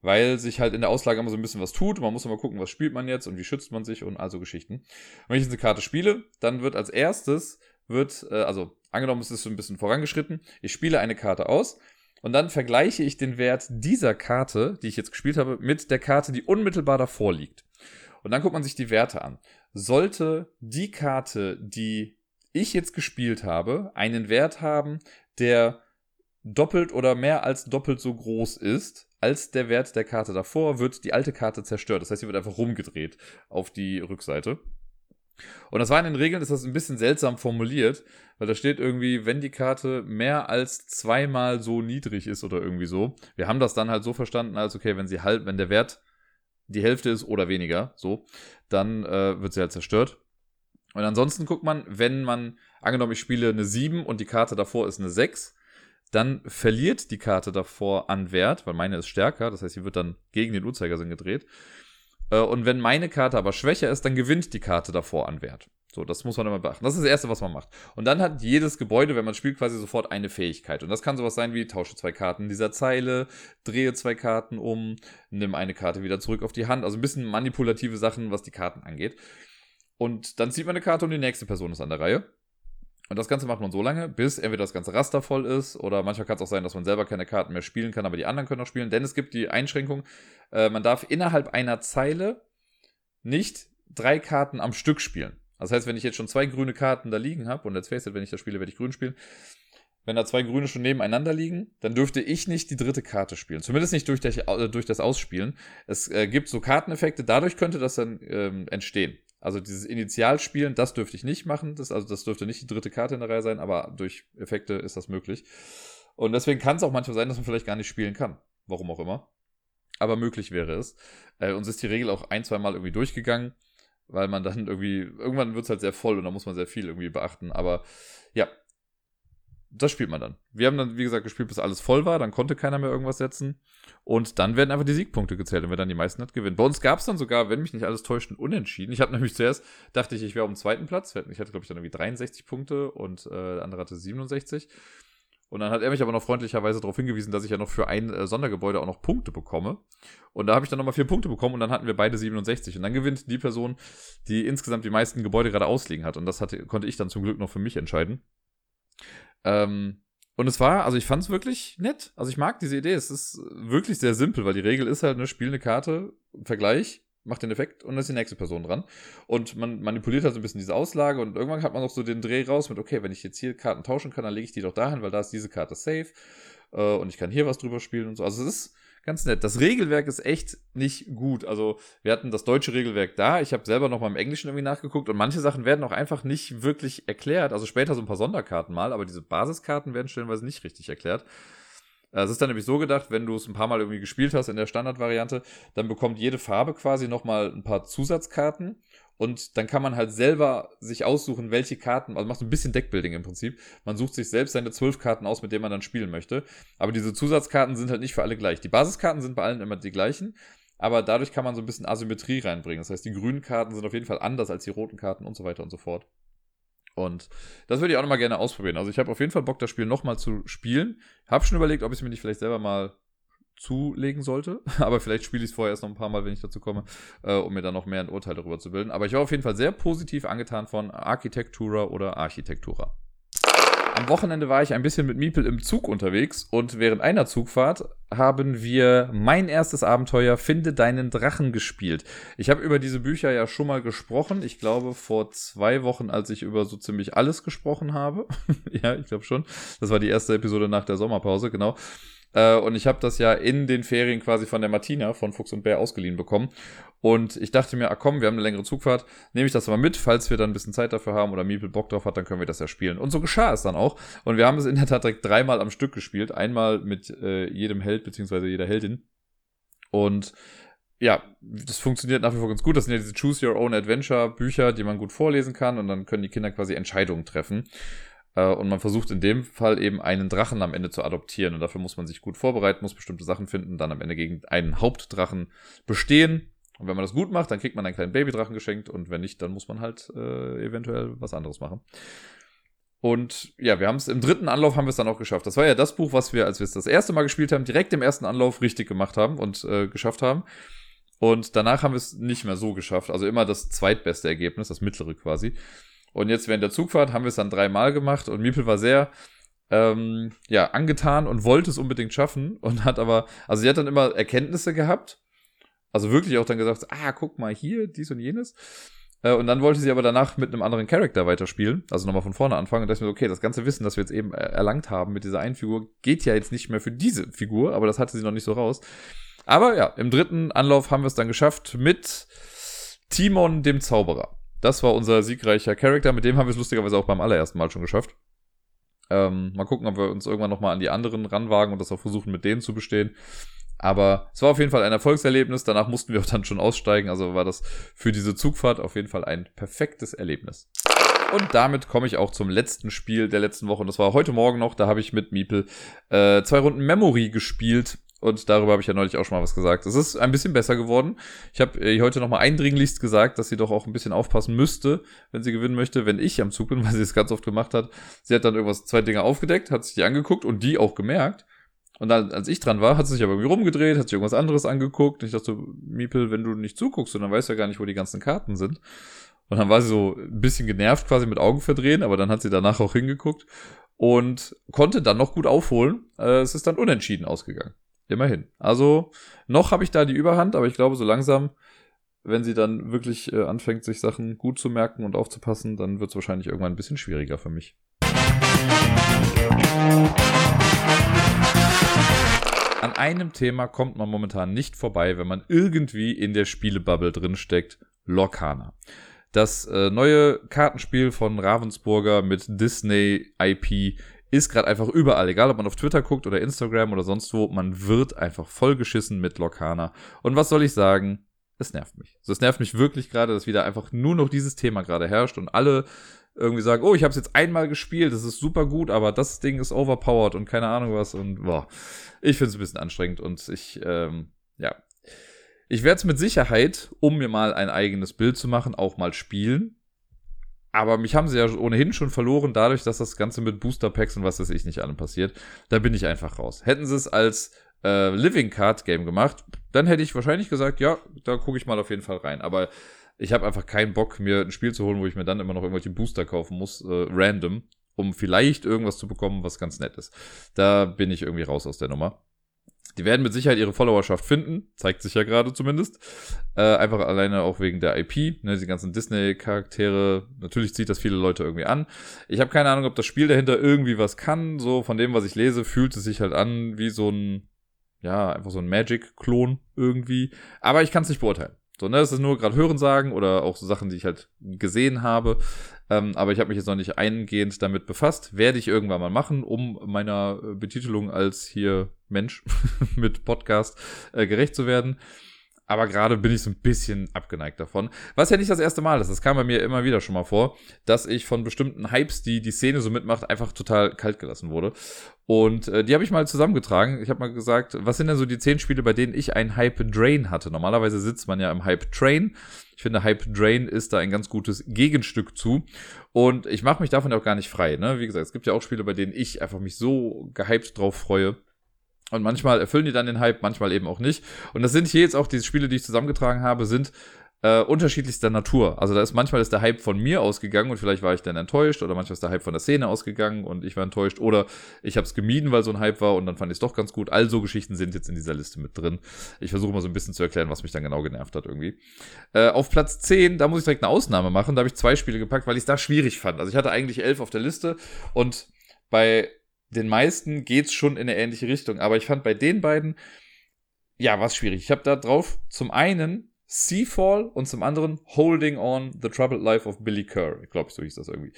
Weil sich halt in der Auslage immer so ein bisschen was tut. Man muss immer gucken, was spielt man jetzt und wie schützt man sich und also Geschichten. Wenn ich jetzt eine Karte spiele, dann wird als erstes, wird, äh, also angenommen, es ist so ein bisschen vorangeschritten, ich spiele eine Karte aus und dann vergleiche ich den Wert dieser Karte, die ich jetzt gespielt habe, mit der Karte, die unmittelbar davor liegt. Und dann guckt man sich die Werte an. Sollte die Karte, die ich jetzt gespielt habe, einen Wert haben, der doppelt oder mehr als doppelt so groß ist als der Wert der Karte davor, wird die alte Karte zerstört. Das heißt, sie wird einfach rumgedreht auf die Rückseite. Und das war in den Regeln, ist das ein bisschen seltsam formuliert, weil da steht irgendwie, wenn die Karte mehr als zweimal so niedrig ist oder irgendwie so. Wir haben das dann halt so verstanden, als okay, wenn sie halb, wenn der Wert die Hälfte ist oder weniger, so, dann äh, wird sie halt zerstört. Und ansonsten guckt man, wenn man, angenommen, ich spiele eine 7 und die Karte davor ist eine 6, dann verliert die Karte davor an Wert, weil meine ist stärker, das heißt, sie wird dann gegen den Uhrzeigersinn gedreht. Äh, und wenn meine Karte aber schwächer ist, dann gewinnt die Karte davor an Wert. So, das muss man immer beachten. Das ist das Erste, was man macht. Und dann hat jedes Gebäude, wenn man spielt, quasi sofort eine Fähigkeit. Und das kann sowas sein wie, tausche zwei Karten dieser Zeile, drehe zwei Karten um, nimm eine Karte wieder zurück auf die Hand. Also ein bisschen manipulative Sachen, was die Karten angeht. Und dann zieht man eine Karte und die nächste Person ist an der Reihe. Und das Ganze macht man so lange, bis entweder das ganze Raster voll ist oder manchmal kann es auch sein, dass man selber keine Karten mehr spielen kann, aber die anderen können auch spielen. Denn es gibt die Einschränkung, äh, man darf innerhalb einer Zeile nicht drei Karten am Stück spielen. Das heißt, wenn ich jetzt schon zwei grüne Karten da liegen habe, und let's face it, wenn ich das spiele, werde ich grün spielen, wenn da zwei grüne schon nebeneinander liegen, dann dürfte ich nicht die dritte Karte spielen. Zumindest nicht durch, das, äh, Ausspielen. Es äh, gibt so Karteneffekte, dadurch könnte das dann ähm, entstehen. Also dieses Initialspielen, das dürfte ich nicht machen. Das, also das dürfte nicht die dritte Karte in der Reihe sein, aber durch Effekte ist das möglich. Und deswegen kann es auch manchmal sein, dass man vielleicht gar nicht spielen kann. Warum auch immer. Aber möglich wäre es. Äh, uns ist die Regel auch ein, zwei Mal irgendwie durchgegangen, weil man dann irgendwie, irgendwann wird es halt sehr voll und da muss man sehr viel irgendwie beachten. Aber ja, das spielt man dann. Wir haben dann, wie gesagt, gespielt, bis alles voll war. Dann konnte keiner mehr irgendwas setzen. Und dann werden einfach die Siegpunkte gezählt. Und wer dann die meisten hat, gewinnt. Bei uns gab es dann sogar, wenn mich nicht alles täuscht, einen Unentschieden. Ich habe nämlich zuerst, dachte ich, ich wäre auf dem zweiten Platz. Ich hatte, glaube ich, dann irgendwie 63 Punkte und äh, der andere hatte 67. Und dann hat er mich aber noch freundlicherweise darauf hingewiesen, dass ich ja noch für ein äh, Sondergebäude auch noch Punkte bekomme. Und da habe ich dann nochmal vier Punkte bekommen und dann hatten wir beide 67. Und dann gewinnt die Person, die insgesamt die meisten Gebäude gerade ausliegen hat. Und das hatte, konnte ich dann zum Glück noch für mich entscheiden. Ähm, und es war, also ich fand es wirklich nett. Also ich mag diese Idee. Es ist wirklich sehr simpel, weil die Regel ist halt, ne, spiel eine Karte, Vergleich, macht den Effekt und dann ist die nächste Person dran. Und man manipuliert halt so ein bisschen diese Auslage und irgendwann hat man auch so den Dreh raus mit, okay, wenn ich jetzt hier Karten tauschen kann, dann lege ich die doch dahin, weil da ist diese Karte safe äh, und ich kann hier was drüber spielen und so. Also es ist ganz nett. Das Regelwerk ist echt nicht gut. Also wir hatten das deutsche Regelwerk da. Ich habe selber noch mal im Englischen irgendwie nachgeguckt und manche Sachen werden auch einfach nicht wirklich erklärt. Also später so ein paar Sonderkarten mal, aber diese Basiskarten werden stellenweise nicht richtig erklärt. Es ist dann nämlich so gedacht, wenn du es ein paar Mal irgendwie gespielt hast in der Standardvariante, dann bekommt jede Farbe quasi nochmal ein paar Zusatzkarten und dann kann man halt selber sich aussuchen, welche Karten, also macht ein bisschen Deckbuilding im Prinzip. Man sucht sich selbst seine zwölf Karten aus, mit denen man dann spielen möchte. Aber diese Zusatzkarten sind halt nicht für alle gleich. Die Basiskarten sind bei allen immer die gleichen, aber dadurch kann man so ein bisschen Asymmetrie reinbringen. Das heißt, die grünen Karten sind auf jeden Fall anders als die roten Karten und so weiter und so fort. Und das würde ich auch nochmal gerne ausprobieren. Also ich habe auf jeden Fall Bock, das Spiel nochmal zu spielen. Hab schon überlegt, ob ich es mir nicht vielleicht selber mal zulegen sollte. Aber vielleicht spiele ich es vorher erst noch ein paar Mal, wenn ich dazu komme, äh, um mir dann noch mehr ein Urteil darüber zu bilden. Aber ich war auf jeden Fall sehr positiv angetan von Architectura oder Architektura. Am Wochenende war ich ein bisschen mit Miepel im Zug unterwegs und während einer Zugfahrt haben wir mein erstes Abenteuer Finde deinen Drachen gespielt. Ich habe über diese Bücher ja schon mal gesprochen. Ich glaube vor zwei Wochen, als ich über so ziemlich alles gesprochen habe. ja, ich glaube schon. Das war die erste Episode nach der Sommerpause, genau. Äh, und ich habe das ja in den Ferien quasi von der Martina von Fuchs und Bär ausgeliehen bekommen. Und ich dachte mir, ah komm, wir haben eine längere Zugfahrt, nehme ich das mal mit, falls wir dann ein bisschen Zeit dafür haben oder Miepel Bock drauf hat, dann können wir das ja spielen. Und so geschah es dann auch. Und wir haben es in der Tat direkt dreimal am Stück gespielt. Einmal mit äh, jedem Held beziehungsweise jeder Heldin. Und ja, das funktioniert nach wie vor ganz gut. Das sind ja diese Choose Your Own Adventure Bücher, die man gut vorlesen kann und dann können die Kinder quasi Entscheidungen treffen. Äh, und man versucht in dem Fall eben einen Drachen am Ende zu adoptieren. Und dafür muss man sich gut vorbereiten, muss bestimmte Sachen finden, dann am Ende gegen einen Hauptdrachen bestehen. Und wenn man das gut macht, dann kriegt man einen kleinen Babydrachen geschenkt. Und wenn nicht, dann muss man halt äh, eventuell was anderes machen. Und ja, wir haben es im dritten Anlauf haben wir es dann auch geschafft. Das war ja das Buch, was wir, als wir es das erste Mal gespielt haben, direkt im ersten Anlauf richtig gemacht haben und äh, geschafft haben. Und danach haben wir es nicht mehr so geschafft. Also immer das zweitbeste Ergebnis, das mittlere quasi. Und jetzt während der Zugfahrt haben wir es dann dreimal gemacht und Miepel war sehr ähm, ja, angetan und wollte es unbedingt schaffen und hat aber, also sie hat dann immer Erkenntnisse gehabt. Also wirklich auch dann gesagt, ah, guck mal hier, dies und jenes. Äh, und dann wollte sie aber danach mit einem anderen Charakter weiterspielen, also nochmal von vorne anfangen. Und da ist mir okay, das ganze Wissen, das wir jetzt eben erlangt haben mit dieser einen Figur, geht ja jetzt nicht mehr für diese Figur, aber das hatte sie noch nicht so raus. Aber ja, im dritten Anlauf haben wir es dann geschafft mit Timon dem Zauberer. Das war unser siegreicher Charakter. Mit dem haben wir es lustigerweise auch beim allerersten Mal schon geschafft. Ähm, mal gucken, ob wir uns irgendwann nochmal an die anderen ranwagen und das auch versuchen, mit denen zu bestehen. Aber es war auf jeden Fall ein Erfolgserlebnis. Danach mussten wir auch dann schon aussteigen. Also war das für diese Zugfahrt auf jeden Fall ein perfektes Erlebnis. Und damit komme ich auch zum letzten Spiel der letzten Woche. Und das war heute Morgen noch. Da habe ich mit Miepel äh, zwei Runden Memory gespielt. Und darüber habe ich ja neulich auch schon mal was gesagt. Es ist ein bisschen besser geworden. Ich habe äh, heute nochmal eindringlichst gesagt, dass sie doch auch ein bisschen aufpassen müsste, wenn sie gewinnen möchte, wenn ich am Zug bin, weil sie es ganz oft gemacht hat. Sie hat dann irgendwas, zwei Dinge aufgedeckt, hat sich die angeguckt und die auch gemerkt. Und dann, als ich dran war, hat sie sich aber irgendwie rumgedreht, hat sich irgendwas anderes angeguckt. Und ich dachte so, Miepel, wenn du nicht zuguckst, dann weißt du ja gar nicht, wo die ganzen Karten sind. Und dann war sie so ein bisschen genervt, quasi mit Augen verdrehen, aber dann hat sie danach auch hingeguckt und konnte dann noch gut aufholen. Äh, es ist dann unentschieden ausgegangen. Immerhin. Also noch habe ich da die Überhand, aber ich glaube, so langsam, wenn sie dann wirklich äh, anfängt, sich Sachen gut zu merken und aufzupassen, dann wird es wahrscheinlich irgendwann ein bisschen schwieriger für mich. An einem Thema kommt man momentan nicht vorbei, wenn man irgendwie in der Spielebubble drinsteckt. Lorcana. Das äh, neue Kartenspiel von Ravensburger mit Disney IP ist gerade einfach überall, egal ob man auf Twitter guckt oder Instagram oder sonst wo, man wird einfach vollgeschissen mit Lorcana. Und was soll ich sagen? Es nervt mich. Also es nervt mich wirklich gerade, dass wieder einfach nur noch dieses Thema gerade herrscht und alle irgendwie sagen, oh, ich habe es jetzt einmal gespielt, das ist super gut, aber das Ding ist overpowered und keine Ahnung was und boah, ich finde es ein bisschen anstrengend und ich, ähm, ja. Ich werde es mit Sicherheit, um mir mal ein eigenes Bild zu machen, auch mal spielen. Aber mich haben sie ja ohnehin schon verloren, dadurch, dass das Ganze mit Booster Packs und was weiß ich nicht allem passiert. Da bin ich einfach raus. Hätten sie es als äh, Living Card Game gemacht, dann hätte ich wahrscheinlich gesagt, ja, da gucke ich mal auf jeden Fall rein. Aber ich habe einfach keinen Bock, mir ein Spiel zu holen, wo ich mir dann immer noch irgendwelche Booster kaufen muss, äh, random, um vielleicht irgendwas zu bekommen, was ganz nett ist. Da bin ich irgendwie raus aus der Nummer. Die werden mit Sicherheit ihre Followerschaft finden, zeigt sich ja gerade zumindest. Äh, einfach alleine auch wegen der IP, ne, die ganzen Disney-Charaktere. Natürlich zieht das viele Leute irgendwie an. Ich habe keine Ahnung, ob das Spiel dahinter irgendwie was kann. So von dem, was ich lese, fühlt es sich halt an wie so ein, ja, einfach so ein Magic-Klon irgendwie. Aber ich kann es nicht beurteilen. So, ne, das ist nur gerade Hörensagen oder auch so Sachen, die ich halt gesehen habe. Ähm, aber ich habe mich jetzt noch nicht eingehend damit befasst. Werde ich irgendwann mal machen, um meiner Betitelung als hier Mensch mit Podcast äh, gerecht zu werden. Aber gerade bin ich so ein bisschen abgeneigt davon. Was ja nicht das erste Mal ist. Das kam bei mir immer wieder schon mal vor, dass ich von bestimmten Hypes, die die Szene so mitmacht, einfach total kalt gelassen wurde. Und äh, die habe ich mal zusammengetragen. Ich habe mal gesagt, was sind denn so die zehn Spiele, bei denen ich einen Hype Drain hatte? Normalerweise sitzt man ja im Hype Train. Ich finde, Hype Drain ist da ein ganz gutes Gegenstück zu. Und ich mache mich davon auch gar nicht frei. Ne? Wie gesagt, es gibt ja auch Spiele, bei denen ich einfach mich so gehypt drauf freue und manchmal erfüllen die dann den Hype, manchmal eben auch nicht. Und das sind hier jetzt auch diese Spiele, die ich zusammengetragen habe, sind äh, unterschiedlichster Natur. Also da ist manchmal ist der Hype von mir ausgegangen und vielleicht war ich dann enttäuscht oder manchmal ist der Hype von der Szene ausgegangen und ich war enttäuscht oder ich habe es gemieden, weil so ein Hype war und dann fand ich es doch ganz gut. All so Geschichten sind jetzt in dieser Liste mit drin. Ich versuche mal so ein bisschen zu erklären, was mich dann genau genervt hat irgendwie. Äh, auf Platz 10, da muss ich direkt eine Ausnahme machen. Da habe ich zwei Spiele gepackt, weil ich es da schwierig fand. Also ich hatte eigentlich elf auf der Liste und bei den meisten geht's schon in eine ähnliche Richtung. Aber ich fand bei den beiden, ja, was schwierig. Ich habe da drauf zum einen Seafall und zum anderen Holding on The Troubled Life of Billy Kerr. Ich glaube, so hieß das irgendwie.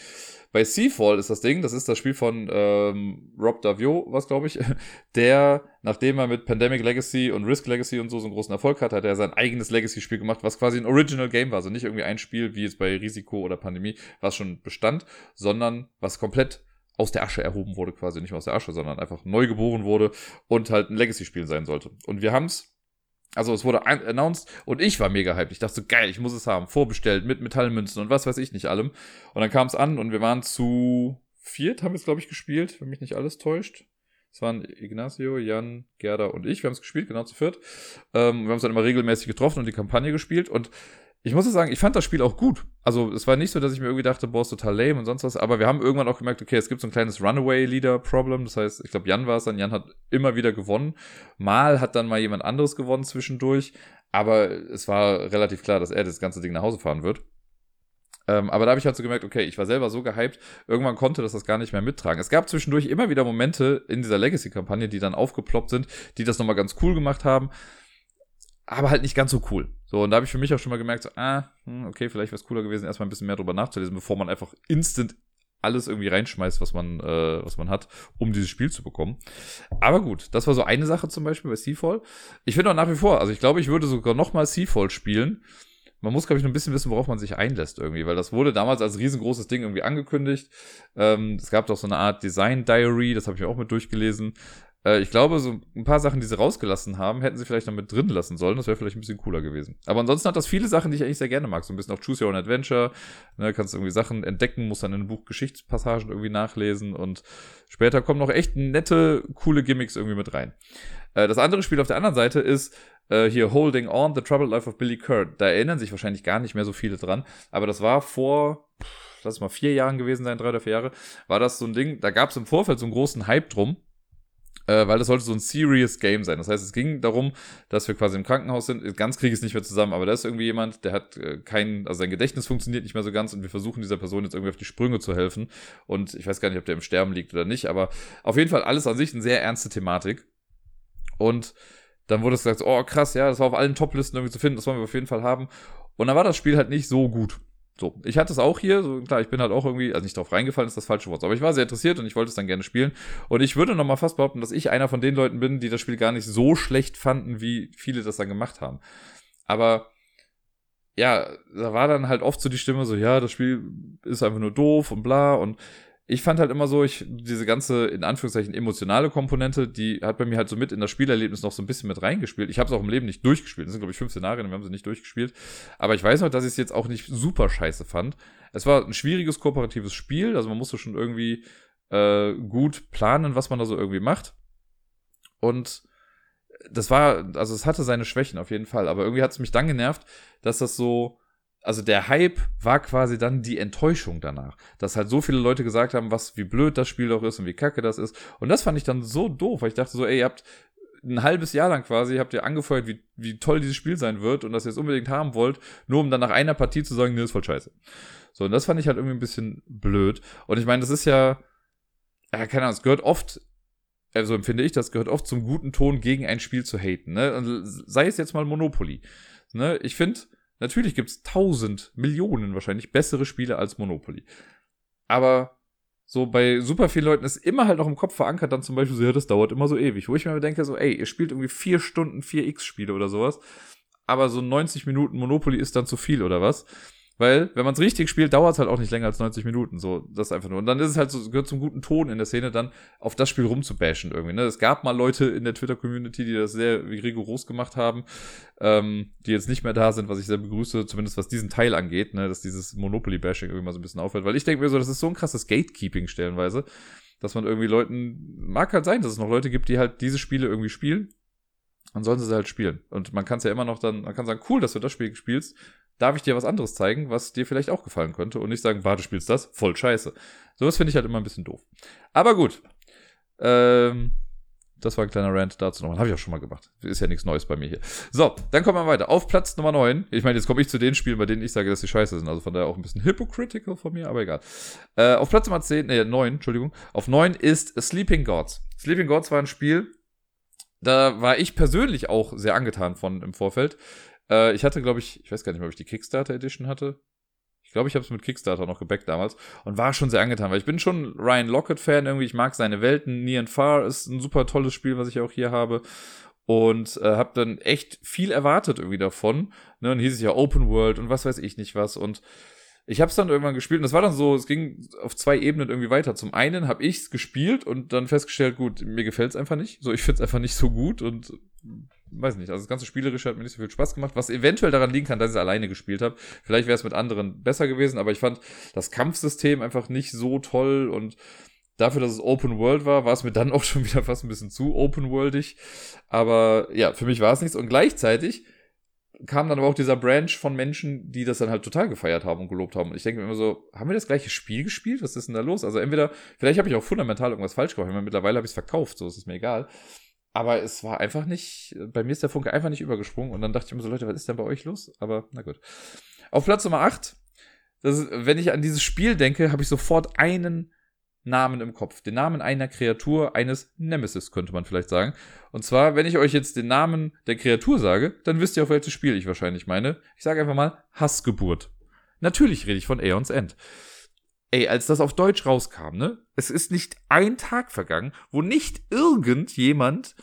Bei Seafall ist das Ding, das ist das Spiel von ähm, Rob Davio, was glaube ich, der, nachdem er mit Pandemic Legacy und Risk Legacy und so so einen großen Erfolg hat, hat er sein eigenes Legacy-Spiel gemacht, was quasi ein Original Game war. Also nicht irgendwie ein Spiel wie jetzt bei Risiko oder Pandemie, was schon bestand, sondern was komplett aus der Asche erhoben wurde, quasi nicht aus der Asche, sondern einfach neu geboren wurde und halt ein Legacy-Spiel sein sollte. Und wir haben es also es wurde announced und ich war mega hyped. Ich dachte so, geil, ich muss es haben. Vorbestellt mit Metallmünzen und was weiß ich nicht allem. Und dann kam es an und wir waren zu viert, haben wir es, glaube ich, gespielt, wenn mich nicht alles täuscht. Es waren Ignacio, Jan, Gerda und ich. Wir haben es gespielt, genau zu viert. Ähm, wir haben es dann immer regelmäßig getroffen und die Kampagne gespielt. Und ich muss sagen, ich fand das Spiel auch gut. Also es war nicht so, dass ich mir irgendwie dachte, boah, ist total lame und sonst was, aber wir haben irgendwann auch gemerkt, okay, es gibt so ein kleines Runaway-Leader-Problem. Das heißt, ich glaube, Jan war es dann, Jan hat immer wieder gewonnen. Mal hat dann mal jemand anderes gewonnen zwischendurch, aber es war relativ klar, dass er das ganze Ding nach Hause fahren wird. Ähm, aber da habe ich halt so gemerkt, okay, ich war selber so gehypt, irgendwann konnte das das gar nicht mehr mittragen. Es gab zwischendurch immer wieder Momente in dieser Legacy-Kampagne, die dann aufgeploppt sind, die das nochmal ganz cool gemacht haben aber halt nicht ganz so cool. So, und da habe ich für mich auch schon mal gemerkt, so, ah, hm, okay, vielleicht wäre es cooler gewesen, erstmal ein bisschen mehr drüber nachzulesen, bevor man einfach instant alles irgendwie reinschmeißt, was man, äh, was man hat, um dieses Spiel zu bekommen. Aber gut, das war so eine Sache zum Beispiel bei Seafall. Ich finde auch nach wie vor, also ich glaube, ich würde sogar nochmal Seafall spielen. Man muss, glaube ich, noch ein bisschen wissen, worauf man sich einlässt irgendwie, weil das wurde damals als riesengroßes Ding irgendwie angekündigt. Ähm, es gab doch so eine Art Design Diary, das habe ich mir auch mit durchgelesen. Äh, ich glaube, so ein paar Sachen, die sie rausgelassen haben, hätten sie vielleicht noch mit drin lassen sollen. Das wäre vielleicht ein bisschen cooler gewesen. Aber ansonsten hat das viele Sachen, die ich eigentlich sehr gerne mag. So ein bisschen auch Choose Your Own Adventure. Ne, kannst irgendwie Sachen entdecken, musst dann in einem Buch Geschichtspassagen irgendwie nachlesen und später kommen noch echt nette, coole Gimmicks irgendwie mit rein. Äh, das andere Spiel auf der anderen Seite ist äh, hier Holding On, The Troubled Life of Billy Kurt. Da erinnern sich wahrscheinlich gar nicht mehr so viele dran. Aber das war vor, lass es mal vier Jahren gewesen sein, drei oder vier Jahre, war das so ein Ding, da gab es im Vorfeld so einen großen Hype drum weil das sollte so ein serious Game sein. Das heißt, es ging darum, dass wir quasi im Krankenhaus sind. Ganz kriege ich es nicht mehr zusammen, aber da ist irgendwie jemand, der hat äh, kein, also sein Gedächtnis funktioniert nicht mehr so ganz und wir versuchen dieser Person jetzt irgendwie auf die Sprünge zu helfen. Und ich weiß gar nicht, ob der im Sterben liegt oder nicht, aber auf jeden Fall alles an sich eine sehr ernste Thematik. Und dann wurde es gesagt, oh krass, ja, das war auf allen Top-Listen irgendwie zu finden, das wollen wir auf jeden Fall haben. Und dann war das Spiel halt nicht so gut. So, ich hatte es auch hier, so klar, ich bin halt auch irgendwie, also nicht drauf reingefallen, ist das falsche Wort, aber ich war sehr interessiert und ich wollte es dann gerne spielen. Und ich würde nochmal fast behaupten, dass ich einer von den Leuten bin, die das Spiel gar nicht so schlecht fanden, wie viele das dann gemacht haben. Aber ja, da war dann halt oft so die Stimme so, ja, das Spiel ist einfach nur doof und bla und ich fand halt immer so, ich, diese ganze, in Anführungszeichen, emotionale Komponente, die hat bei mir halt so mit in das Spielerlebnis noch so ein bisschen mit reingespielt. Ich habe es auch im Leben nicht durchgespielt. Das sind, glaube ich, fünf Szenarien, wir haben sie nicht durchgespielt. Aber ich weiß noch, dass ich es jetzt auch nicht super scheiße fand. Es war ein schwieriges kooperatives Spiel, also man musste schon irgendwie äh, gut planen, was man da so irgendwie macht. Und das war, also es hatte seine Schwächen auf jeden Fall, aber irgendwie hat es mich dann genervt, dass das so also der Hype war quasi dann die Enttäuschung danach. Dass halt so viele Leute gesagt haben, was, wie blöd das Spiel doch ist und wie kacke das ist. Und das fand ich dann so doof, weil ich dachte so, ey, ihr habt ein halbes Jahr lang quasi, habt ihr angefeuert, wie, wie toll dieses Spiel sein wird und dass ihr es unbedingt haben wollt, nur um dann nach einer Partie zu sagen, nee, ist voll scheiße. So, und das fand ich halt irgendwie ein bisschen blöd. Und ich meine, das ist ja, ja, keine Ahnung, es gehört oft also empfinde ich, das gehört oft zum guten Ton, gegen ein Spiel zu haten. Ne? Sei es jetzt mal Monopoly. Ne? Ich finde, Natürlich gibt es tausend, Millionen wahrscheinlich bessere Spiele als Monopoly. Aber so bei super vielen Leuten ist immer halt noch im Kopf verankert, dann zum Beispiel so, ja, das dauert immer so ewig. Wo ich mir denke, so, ey, ihr spielt irgendwie vier Stunden 4x-Spiele oder sowas. Aber so 90 Minuten Monopoly ist dann zu viel oder was? Weil, wenn man es richtig spielt, dauert es halt auch nicht länger als 90 Minuten. So, das ist einfach nur. Und dann ist es halt so, gehört zum guten Ton in der Szene, dann auf das Spiel rumzubashen irgendwie. Ne? Es gab mal Leute in der Twitter-Community, die das sehr rigoros gemacht haben, ähm, die jetzt nicht mehr da sind, was ich sehr begrüße, zumindest was diesen Teil angeht, ne? dass dieses Monopoly-Bashing irgendwie mal so ein bisschen aufhört. Weil ich denke mir so, das ist so ein krasses Gatekeeping stellenweise, dass man irgendwie Leuten, mag halt sein, dass es noch Leute gibt, die halt diese Spiele irgendwie spielen. Dann sollen sie halt spielen. Und man kann es ja immer noch dann, man kann sagen, cool, dass du das Spiel spielst darf ich dir was anderes zeigen, was dir vielleicht auch gefallen könnte und nicht sagen, warte, spielst das? Voll scheiße. Sowas finde ich halt immer ein bisschen doof. Aber gut. Ähm, das war ein kleiner Rant dazu nochmal. Habe ich auch schon mal gemacht. Ist ja nichts Neues bei mir hier. So, dann kommen wir weiter. Auf Platz Nummer 9. Ich meine, jetzt komme ich zu den Spielen, bei denen ich sage, dass sie scheiße sind. Also von daher auch ein bisschen hypocritical von mir, aber egal. Äh, auf Platz Nummer 10, nee, 9, Entschuldigung. Auf 9 ist Sleeping Gods. Sleeping Gods war ein Spiel, da war ich persönlich auch sehr angetan von im Vorfeld. Äh, ich hatte, glaube ich, ich weiß gar nicht mehr, ob ich die Kickstarter Edition hatte. Ich glaube, ich habe es mit Kickstarter noch gebackt damals und war schon sehr angetan, weil ich bin schon Ryan Lockett-Fan irgendwie. Ich mag seine Welten. Near and Far ist ein super tolles Spiel, was ich auch hier habe. Und äh, habe dann echt viel erwartet irgendwie davon. Ne, und hieß es ja Open World und was weiß ich nicht was. Und ich habe es dann irgendwann gespielt und es war dann so, es ging auf zwei Ebenen irgendwie weiter. Zum einen habe ich es gespielt und dann festgestellt, gut, mir gefällt es einfach nicht. So, ich finde es einfach nicht so gut und weiß nicht, also das ganze Spielerische hat mir nicht so viel Spaß gemacht, was eventuell daran liegen kann, dass ich es alleine gespielt habe. Vielleicht wäre es mit anderen besser gewesen, aber ich fand das Kampfsystem einfach nicht so toll und dafür, dass es Open World war, war es mir dann auch schon wieder fast ein bisschen zu open worldig. Aber ja, für mich war es nichts und gleichzeitig kam dann aber auch dieser Branch von Menschen, die das dann halt total gefeiert haben und gelobt haben. Und ich denke mir immer so, haben wir das gleiche Spiel gespielt? Was ist denn da los? Also entweder, vielleicht habe ich auch fundamental irgendwas falsch gemacht, mittlerweile habe ich es verkauft, so ist es mir egal. Aber es war einfach nicht, bei mir ist der Funke einfach nicht übergesprungen. Und dann dachte ich mir so, Leute, was ist denn bei euch los? Aber na gut. Auf Platz Nummer 8, das ist, wenn ich an dieses Spiel denke, habe ich sofort einen Namen im Kopf. Den Namen einer Kreatur, eines Nemesis, könnte man vielleicht sagen. Und zwar, wenn ich euch jetzt den Namen der Kreatur sage, dann wisst ihr, auf welches Spiel ich wahrscheinlich meine. Ich sage einfach mal Hassgeburt. Natürlich rede ich von Aeons End. Ey, als das auf Deutsch rauskam, ne? Es ist nicht ein Tag vergangen, wo nicht irgendjemand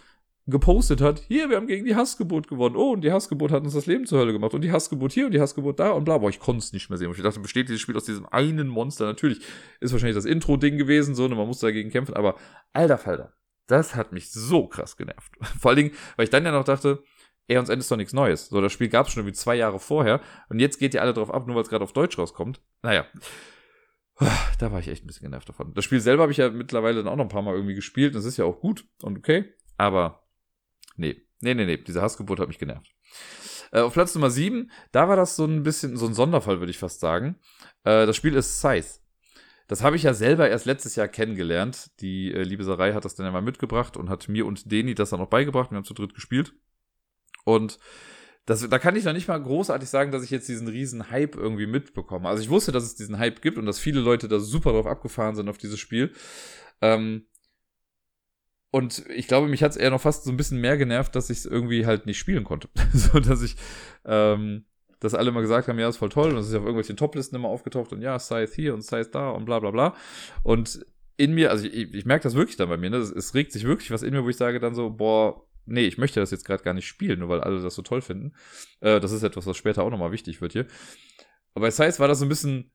gepostet hat, hier, wir haben gegen die Hassgeburt gewonnen. Oh, und die Hassgeburt hat uns das Leben zur Hölle gemacht. Und die Hassgeburt hier und die Hassgeburt da und bla. Boah, ich konnte es nicht mehr sehen. Und ich dachte, besteht dieses Spiel aus diesem einen Monster? Natürlich ist wahrscheinlich das Intro-Ding gewesen, so, und man muss dagegen kämpfen. Aber alter Falter, das hat mich so krass genervt. Vor allen Dingen, weil ich dann ja noch dachte, er uns Ende ist doch nichts Neues. So, das Spiel gab es schon irgendwie zwei Jahre vorher. Und jetzt geht ihr alle drauf ab, nur weil es gerade auf Deutsch rauskommt. Naja. Da war ich echt ein bisschen genervt davon. Das Spiel selber habe ich ja mittlerweile dann auch noch ein paar Mal irgendwie gespielt. Das ist ja auch gut und okay. Aber nee, nee, nee, nee. Diese Hassgeburt hat mich genervt. Äh, auf Platz Nummer 7, da war das so ein bisschen so ein Sonderfall, würde ich fast sagen. Äh, das Spiel ist Scythe. Das habe ich ja selber erst letztes Jahr kennengelernt. Die äh, liebe hat das dann ja mal mitgebracht und hat mir und Deni das dann noch beigebracht. Wir haben zu dritt gespielt. Und das, da kann ich noch nicht mal großartig sagen, dass ich jetzt diesen riesen Hype irgendwie mitbekomme. Also ich wusste, dass es diesen Hype gibt und dass viele Leute da super drauf abgefahren sind auf dieses Spiel. Ähm, und ich glaube, mich hat es eher noch fast so ein bisschen mehr genervt, dass ich es irgendwie halt nicht spielen konnte. so dass ich, ähm, dass alle mal gesagt haben, ja, ist voll toll und es ist auf irgendwelchen Toplisten immer aufgetaucht und ja, Scythe hier und Scythe da und bla bla bla. Und in mir, also ich, ich merke das wirklich dann bei mir, ne? Es, es regt sich wirklich was in mir, wo ich sage dann so, boah, nee, ich möchte das jetzt gerade gar nicht spielen, nur weil alle das so toll finden. Äh, das ist etwas, was später auch nochmal wichtig wird hier. Aber bei Size war das so ein bisschen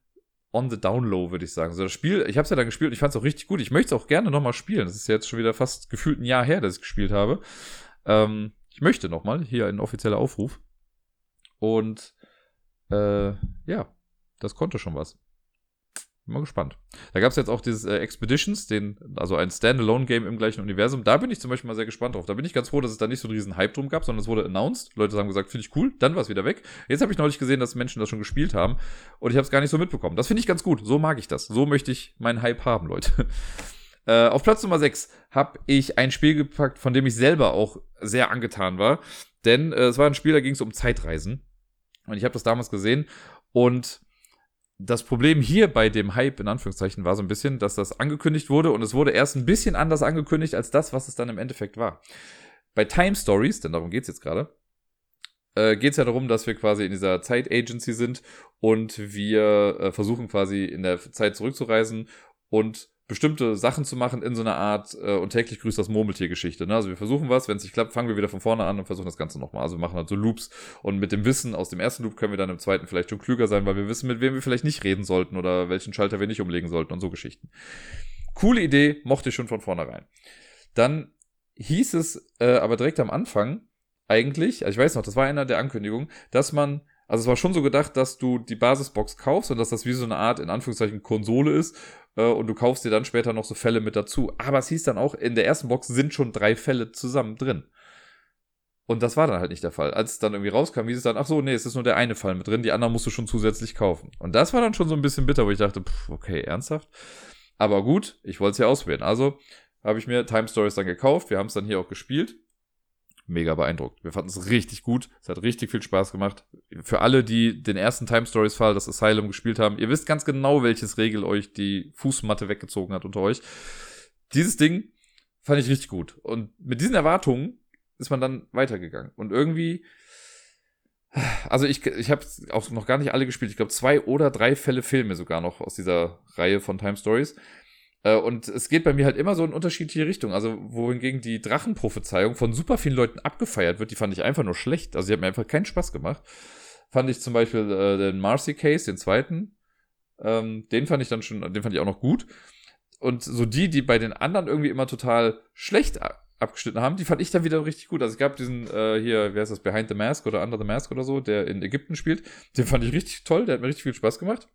on the down low, würde ich sagen. So das Spiel, ich habe es ja dann gespielt und ich fand es auch richtig gut. Ich möchte es auch gerne nochmal spielen. Das ist jetzt schon wieder fast gefühlt ein Jahr her, dass ich gespielt habe. Ähm, ich möchte nochmal, hier ein offizieller Aufruf. Und äh, ja, das konnte schon was. Bin mal gespannt. Da gab es jetzt auch dieses äh, Expeditions, den, also ein Standalone-Game im gleichen Universum. Da bin ich zum Beispiel mal sehr gespannt drauf. Da bin ich ganz froh, dass es da nicht so einen riesen Hype drum gab, sondern es wurde announced. Leute haben gesagt, finde ich cool, dann war es wieder weg. Jetzt habe ich neulich gesehen, dass Menschen das schon gespielt haben und ich habe es gar nicht so mitbekommen. Das finde ich ganz gut. So mag ich das. So möchte ich meinen Hype haben, Leute. Äh, auf Platz Nummer 6 habe ich ein Spiel gepackt, von dem ich selber auch sehr angetan war. Denn äh, es war ein Spiel, da ging es um Zeitreisen. Und ich habe das damals gesehen und das Problem hier bei dem Hype in Anführungszeichen war so ein bisschen, dass das angekündigt wurde und es wurde erst ein bisschen anders angekündigt als das, was es dann im Endeffekt war. Bei Time Stories, denn darum geht's jetzt gerade, äh, geht es ja darum, dass wir quasi in dieser Zeit-Agency sind und wir äh, versuchen quasi in der Zeit zurückzureisen und bestimmte Sachen zu machen in so einer Art äh, und täglich grüßt das Murmeltier-Geschichte. Ne? Also wir versuchen was, wenn es nicht klappt, fangen wir wieder von vorne an und versuchen das Ganze nochmal. Also wir machen halt so Loops und mit dem Wissen aus dem ersten Loop können wir dann im zweiten vielleicht schon klüger sein, weil wir wissen, mit wem wir vielleicht nicht reden sollten oder welchen Schalter wir nicht umlegen sollten und so Geschichten. Coole Idee, mochte ich schon von vornherein. Dann hieß es äh, aber direkt am Anfang eigentlich, also ich weiß noch, das war einer der Ankündigungen, dass man also es war schon so gedacht, dass du die Basisbox kaufst und dass das wie so eine Art, in Anführungszeichen, Konsole ist, äh, und du kaufst dir dann später noch so Fälle mit dazu. Aber es hieß dann auch, in der ersten Box sind schon drei Fälle zusammen drin. Und das war dann halt nicht der Fall. Als es dann irgendwie rauskam, hieß es dann, ach so, nee, es ist nur der eine Fall mit drin, die anderen musst du schon zusätzlich kaufen. Und das war dann schon so ein bisschen bitter, wo ich dachte, pff, okay, ernsthaft? Aber gut, ich wollte es ja ausprobieren. Also habe ich mir Time Stories dann gekauft. Wir haben es dann hier auch gespielt. Mega beeindruckt. Wir fanden es richtig gut. Es hat richtig viel Spaß gemacht. Für alle, die den ersten Time Stories Fall, das Asylum gespielt haben, ihr wisst ganz genau, welches Regel euch die Fußmatte weggezogen hat unter euch. Dieses Ding fand ich richtig gut. Und mit diesen Erwartungen ist man dann weitergegangen. Und irgendwie, also ich, ich habe auch noch gar nicht alle gespielt. Ich glaube, zwei oder drei Fälle Filme sogar noch aus dieser Reihe von Time Stories. Äh, und es geht bei mir halt immer so in unterschiedliche Richtungen. Also, wohingegen die Drachenprophezeiung von super vielen Leuten abgefeiert wird, die fand ich einfach nur schlecht. Also, die hat mir einfach keinen Spaß gemacht. Fand ich zum Beispiel äh, den Marcy Case, den zweiten. Ähm, den fand ich dann schon, den fand ich auch noch gut. Und so die, die bei den anderen irgendwie immer total schlecht abgeschnitten haben, die fand ich dann wieder richtig gut. Also es gab diesen äh, hier, wer ist das, Behind the Mask oder Under the Mask oder so, der in Ägypten spielt. Den fand ich richtig toll, der hat mir richtig viel Spaß gemacht.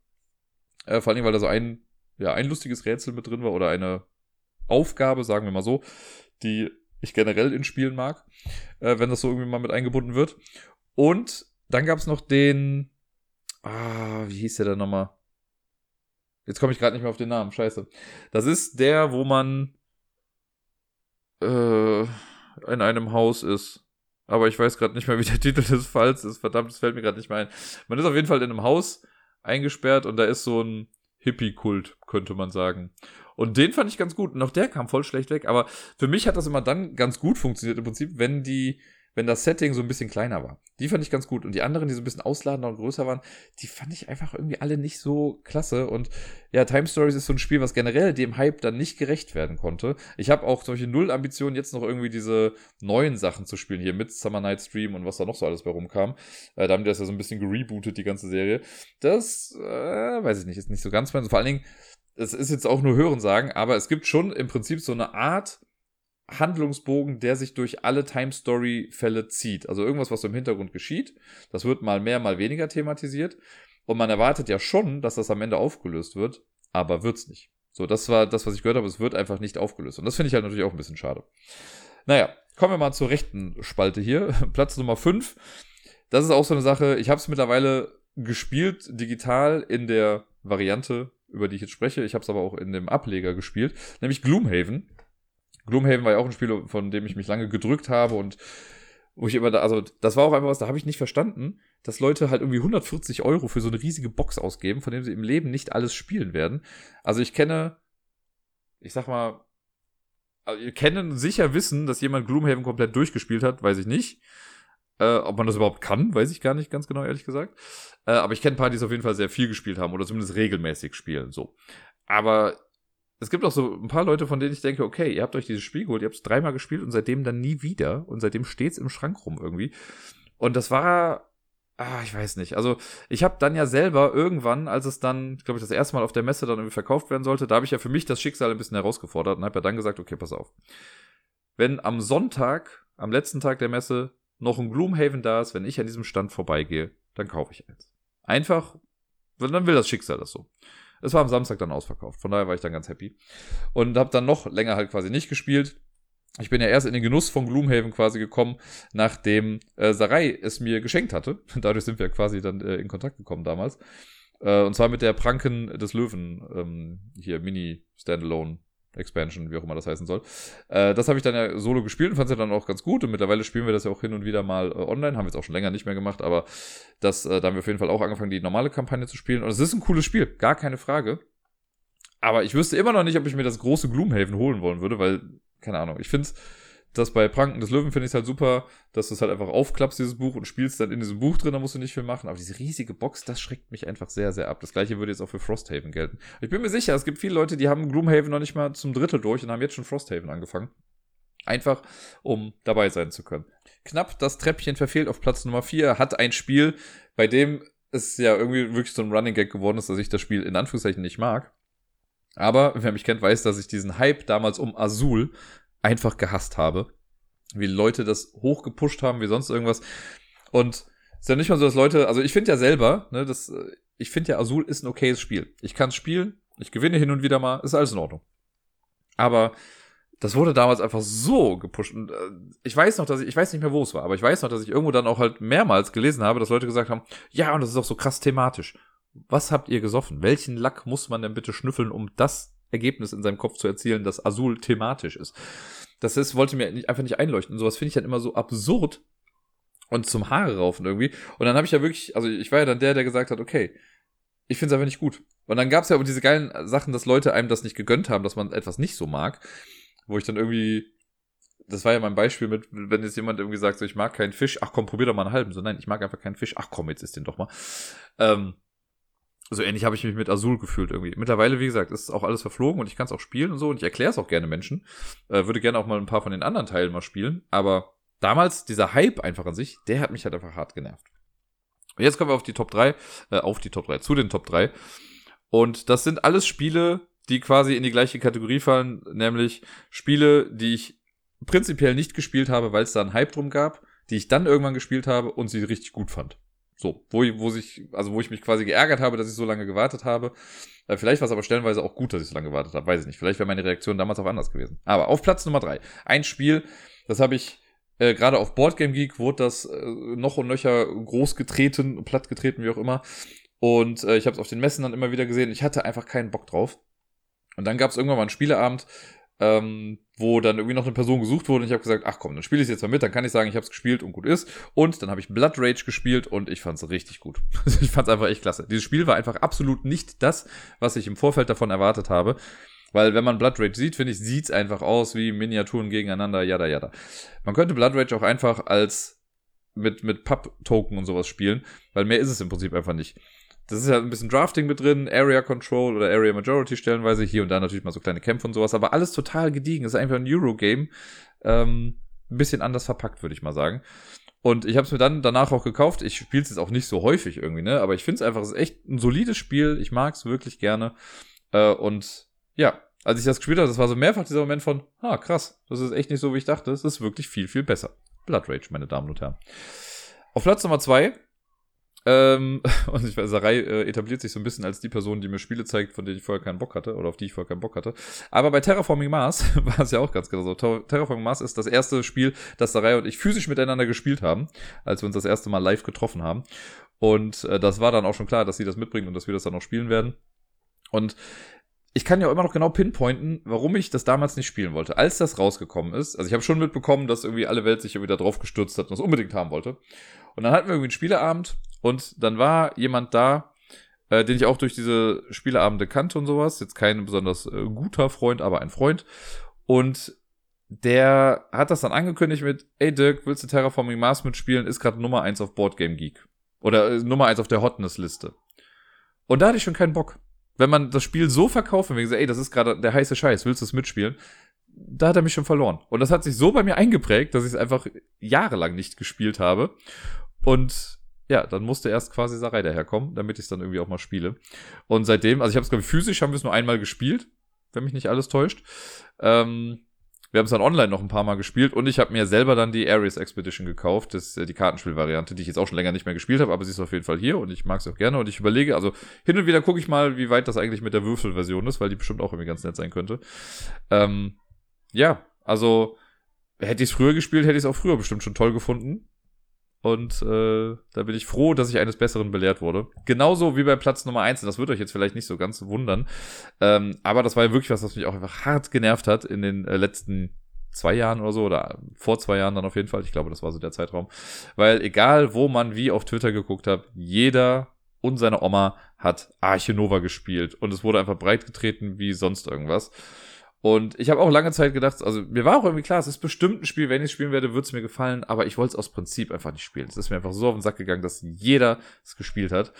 Äh, vor allem, weil da so ein ja, ein lustiges Rätsel mit drin war oder eine Aufgabe, sagen wir mal so, die ich generell in Spielen mag, äh, wenn das so irgendwie mal mit eingebunden wird. Und dann gab es noch den, ah, wie hieß der denn nochmal? Jetzt komme ich gerade nicht mehr auf den Namen, scheiße. Das ist der, wo man äh, in einem Haus ist. Aber ich weiß gerade nicht mehr, wie der Titel des Falls ist. Verdammt, das fällt mir gerade nicht mehr ein. Man ist auf jeden Fall in einem Haus eingesperrt und da ist so ein Hippie-Kult, könnte man sagen. Und den fand ich ganz gut. Und auch der kam voll schlecht weg. Aber für mich hat das immer dann ganz gut funktioniert im Prinzip, wenn die, wenn das Setting so ein bisschen kleiner war. Die fand ich ganz gut. Und die anderen, die so ein bisschen ausladender und größer waren, die fand ich einfach irgendwie alle nicht so klasse. Und ja, Time Stories ist so ein Spiel, was generell dem Hype dann nicht gerecht werden konnte. Ich habe auch solche Null-Ambitionen, jetzt noch irgendwie diese neuen Sachen zu spielen, hier mit Summer Night Stream und was da noch so alles bei rumkam. Äh, da haben die das ja so ein bisschen gerebootet, die ganze Serie. Das, äh, weiß ich nicht, ist nicht so ganz mein. Vor allen Dingen, es ist jetzt auch nur Hören sagen, aber es gibt schon im Prinzip so eine Art Handlungsbogen, der sich durch alle Time Story Fälle zieht. Also irgendwas, was im Hintergrund geschieht. Das wird mal mehr, mal weniger thematisiert. Und man erwartet ja schon, dass das am Ende aufgelöst wird, aber wird's nicht. So, das war das, was ich gehört habe. Es wird einfach nicht aufgelöst. Und das finde ich halt natürlich auch ein bisschen schade. Naja, kommen wir mal zur rechten Spalte hier. Platz Nummer 5. Das ist auch so eine Sache. Ich habe es mittlerweile gespielt, digital in der Variante, über die ich jetzt spreche. Ich habe es aber auch in dem Ableger gespielt, nämlich Gloomhaven. Gloomhaven war ja auch ein Spiel, von dem ich mich lange gedrückt habe und wo ich immer da, also das war auch einfach was, da habe ich nicht verstanden, dass Leute halt irgendwie 140 Euro für so eine riesige Box ausgeben, von dem sie im Leben nicht alles spielen werden. Also ich kenne, ich sag mal, also kennen sicher wissen, dass jemand Gloomhaven komplett durchgespielt hat, weiß ich nicht. Äh, ob man das überhaupt kann, weiß ich gar nicht ganz genau, ehrlich gesagt. Äh, aber ich kenne Partys auf jeden Fall sehr viel gespielt haben oder zumindest regelmäßig spielen, so. Aber es gibt auch so ein paar Leute, von denen ich denke, okay, ihr habt euch dieses Spiel geholt, ihr habt es dreimal gespielt und seitdem dann nie wieder und seitdem steht's im Schrank rum irgendwie. Und das war, ah, ich weiß nicht. Also ich habe dann ja selber irgendwann, als es dann, glaube ich, das erste Mal auf der Messe dann irgendwie verkauft werden sollte, da habe ich ja für mich das Schicksal ein bisschen herausgefordert und habe ja dann gesagt, okay, pass auf. Wenn am Sonntag, am letzten Tag der Messe, noch ein Gloomhaven da ist, wenn ich an diesem Stand vorbeigehe, dann kaufe ich eins. Einfach, dann will das Schicksal das so. Es war am Samstag dann ausverkauft. Von daher war ich dann ganz happy. Und habe dann noch länger halt quasi nicht gespielt. Ich bin ja erst in den Genuss von Gloomhaven quasi gekommen, nachdem äh, Sarai es mir geschenkt hatte. Dadurch sind wir quasi dann äh, in Kontakt gekommen damals. Äh, und zwar mit der Pranken des Löwen, ähm, hier Mini Standalone Expansion, wie auch immer das heißen soll. Äh, das habe ich dann ja solo gespielt und fand es ja dann auch ganz gut. Und mittlerweile spielen wir das ja auch hin und wieder mal äh, online. Haben wir jetzt auch schon länger nicht mehr gemacht, aber das, äh, da haben wir auf jeden Fall auch angefangen, die normale Kampagne zu spielen. Und es ist ein cooles Spiel, gar keine Frage. Aber ich wüsste immer noch nicht, ob ich mir das große Gloomhaven holen wollen würde, weil, keine Ahnung, ich finde es das bei Pranken des Löwen finde ich halt super, dass du es halt einfach aufklappst, dieses Buch, und spielst dann in diesem Buch drin, da musst du nicht viel machen. Aber diese riesige Box, das schreckt mich einfach sehr, sehr ab. Das gleiche würde jetzt auch für Frosthaven gelten. Ich bin mir sicher, es gibt viele Leute, die haben Gloomhaven noch nicht mal zum Drittel durch und haben jetzt schon Frosthaven angefangen. Einfach, um dabei sein zu können. Knapp das Treppchen verfehlt auf Platz Nummer 4, hat ein Spiel, bei dem es ja irgendwie wirklich so ein Running Gag geworden ist, dass ich das Spiel in Anführungszeichen nicht mag. Aber wer mich kennt, weiß, dass ich diesen Hype damals um Azul einfach gehasst habe. Wie Leute das hochgepusht haben, wie sonst irgendwas. Und es ist ja nicht mal so, dass Leute, also ich finde ja selber, ne, das, ich finde ja Azul ist ein okayes Spiel. Ich kann es spielen, ich gewinne hin und wieder mal, ist alles in Ordnung. Aber das wurde damals einfach so gepusht. Und, äh, ich weiß noch, dass ich, ich weiß nicht mehr, wo es war, aber ich weiß noch, dass ich irgendwo dann auch halt mehrmals gelesen habe, dass Leute gesagt haben, ja, und das ist auch so krass thematisch. Was habt ihr gesoffen? Welchen Lack muss man denn bitte schnüffeln, um das Ergebnis in seinem Kopf zu erzielen, das Azul thematisch ist? Das ist, wollte mir nicht, einfach nicht einleuchten. Sowas finde ich dann immer so absurd und zum Haare raufen irgendwie. Und dann habe ich ja wirklich, also ich war ja dann der, der gesagt hat, okay, ich finde es einfach nicht gut. Und dann gab es ja aber diese geilen Sachen, dass Leute einem das nicht gegönnt haben, dass man etwas nicht so mag wo ich dann irgendwie, das war ja mein Beispiel mit, wenn jetzt jemand irgendwie sagt, so ich mag keinen Fisch, ach komm, probier doch mal einen halben. So, nein, ich mag einfach keinen Fisch, ach komm, jetzt isst den doch mal. Ähm, so ähnlich habe ich mich mit Azul gefühlt irgendwie. Mittlerweile, wie gesagt, ist auch alles verflogen und ich kann es auch spielen und so und ich erkläre es auch gerne Menschen. Äh, würde gerne auch mal ein paar von den anderen Teilen mal spielen, aber damals, dieser Hype einfach an sich, der hat mich halt einfach hart genervt. Und jetzt kommen wir auf die Top 3, äh, auf die Top 3, zu den Top 3. Und das sind alles Spiele, die quasi in die gleiche Kategorie fallen, nämlich Spiele, die ich prinzipiell nicht gespielt habe, weil es da einen Hype drum gab, die ich dann irgendwann gespielt habe und sie richtig gut fand. So, wo, wo sich, also wo ich mich quasi geärgert habe, dass ich so lange gewartet habe. Äh, vielleicht war es aber stellenweise auch gut, dass ich so lange gewartet habe, weiß ich nicht. Vielleicht wäre meine Reaktion damals auch anders gewesen. Aber auf Platz Nummer drei. Ein Spiel, das habe ich äh, gerade auf Boardgame Geek wurde das äh, noch und nöcher groß getreten, platt getreten, wie auch immer. Und äh, ich habe es auf den Messen dann immer wieder gesehen. Ich hatte einfach keinen Bock drauf. Und dann gab es irgendwann mal einen Spieleabend, ähm, wo dann irgendwie noch eine Person gesucht wurde und ich habe gesagt, ach komm, dann spiele ich jetzt mal mit, dann kann ich sagen, ich habe es gespielt und gut ist. Und dann habe ich Blood Rage gespielt und ich fand es richtig gut. ich fand es einfach echt klasse. Dieses Spiel war einfach absolut nicht das, was ich im Vorfeld davon erwartet habe. Weil wenn man Blood Rage sieht, finde ich, sieht's einfach aus wie Miniaturen gegeneinander, jada jada. Man könnte Blood Rage auch einfach als mit, mit Pub-Token und sowas spielen, weil mehr ist es im Prinzip einfach nicht. Das ist ja ein bisschen Drafting mit drin, Area Control oder Area Majority stellenweise, hier und da natürlich mal so kleine Kämpfe und sowas, aber alles total gediegen. Das ist einfach ein Eurogame. Ähm, ein bisschen anders verpackt, würde ich mal sagen. Und ich habe es mir dann danach auch gekauft. Ich spiele es jetzt auch nicht so häufig irgendwie, ne? Aber ich finde es einfach, es ist echt ein solides Spiel. Ich mag es wirklich gerne. Äh, und ja, als ich das gespielt habe, das war so mehrfach dieser Moment von, ah, krass, das ist echt nicht so, wie ich dachte. Es ist wirklich viel, viel besser. Blood Rage, meine Damen und Herren. Auf Platz Nummer zwei ähm, und ich weiß, Sarai äh, etabliert sich so ein bisschen als die Person, die mir Spiele zeigt, von denen ich vorher keinen Bock hatte oder auf die ich vorher keinen Bock hatte. Aber bei Terraforming Mars war es ja auch ganz genau so. Terraforming Mars ist das erste Spiel, das Sarai und ich physisch miteinander gespielt haben, als wir uns das erste Mal live getroffen haben. Und äh, das war dann auch schon klar, dass sie das mitbringen und dass wir das dann auch spielen werden. Und ich kann ja immer noch genau pinpointen, warum ich das damals nicht spielen wollte. Als das rausgekommen ist, also ich habe schon mitbekommen, dass irgendwie alle Welt sich wieder drauf gestürzt hat und das unbedingt haben wollte. Und dann hatten wir irgendwie einen Spieleabend und dann war jemand da, äh, den ich auch durch diese Spieleabende kannte und sowas. Jetzt kein besonders äh, guter Freund, aber ein Freund. Und der hat das dann angekündigt mit, ey Dirk, willst du Terraforming Mars mitspielen? Ist gerade Nummer eins auf Boardgame Geek. Oder äh, Nummer eins auf der Hotness-Liste. Und da hatte ich schon keinen Bock. Wenn man das Spiel so verkauft und gesagt, ey, das ist gerade der heiße Scheiß, willst du es mitspielen? Da hat er mich schon verloren. Und das hat sich so bei mir eingeprägt, dass ich es einfach jahrelang nicht gespielt habe. Und ja, dann musste erst quasi Sarai daherkommen, damit ich es dann irgendwie auch mal spiele. Und seitdem, also ich habe es, glaube ich, physisch haben wir es nur einmal gespielt, wenn mich nicht alles täuscht. Ähm, wir haben es dann online noch ein paar Mal gespielt und ich habe mir selber dann die Ares Expedition gekauft, das ist die Kartenspielvariante, die ich jetzt auch schon länger nicht mehr gespielt habe, aber sie ist auf jeden Fall hier und ich mag sie auch gerne und ich überlege, also hin und wieder gucke ich mal, wie weit das eigentlich mit der Würfelversion ist, weil die bestimmt auch irgendwie ganz nett sein könnte. Ähm, ja, also hätte ich es früher gespielt, hätte ich es auch früher bestimmt schon toll gefunden. Und äh, da bin ich froh, dass ich eines Besseren belehrt wurde. Genauso wie bei Platz Nummer eins. das wird euch jetzt vielleicht nicht so ganz wundern. Ähm, aber das war ja wirklich was, was mich auch einfach hart genervt hat in den äh, letzten zwei Jahren oder so, oder vor zwei Jahren dann auf jeden Fall. Ich glaube, das war so der Zeitraum. Weil egal, wo man wie auf Twitter geguckt hat, jeder und seine Oma hat Arche Nova gespielt. Und es wurde einfach breit getreten wie sonst irgendwas. Und ich habe auch lange Zeit gedacht, also mir war auch irgendwie klar, es ist bestimmt ein Spiel, wenn ich es spielen werde, wird es mir gefallen, aber ich wollte es aus Prinzip einfach nicht spielen. Es ist mir einfach so auf den Sack gegangen, dass jeder es gespielt hat.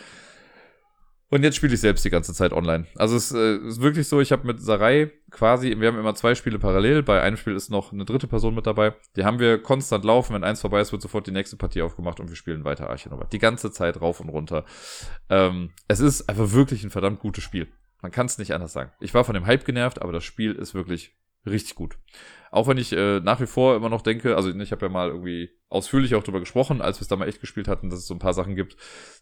Und jetzt spiele ich selbst die ganze Zeit online. Also es äh, ist wirklich so, ich habe mit Sarai quasi, wir haben immer zwei Spiele parallel, bei einem Spiel ist noch eine dritte Person mit dabei. Die haben wir konstant laufen, wenn eins vorbei ist, wird sofort die nächste Partie aufgemacht und wir spielen weiter Archinova. Die ganze Zeit rauf und runter. Ähm, es ist einfach wirklich ein verdammt gutes Spiel. Man kann es nicht anders sagen. Ich war von dem Hype genervt, aber das Spiel ist wirklich richtig gut. Auch wenn ich äh, nach wie vor immer noch denke, also ich habe ja mal irgendwie ausführlich auch drüber gesprochen, als wir es da mal echt gespielt hatten, dass es so ein paar Sachen gibt,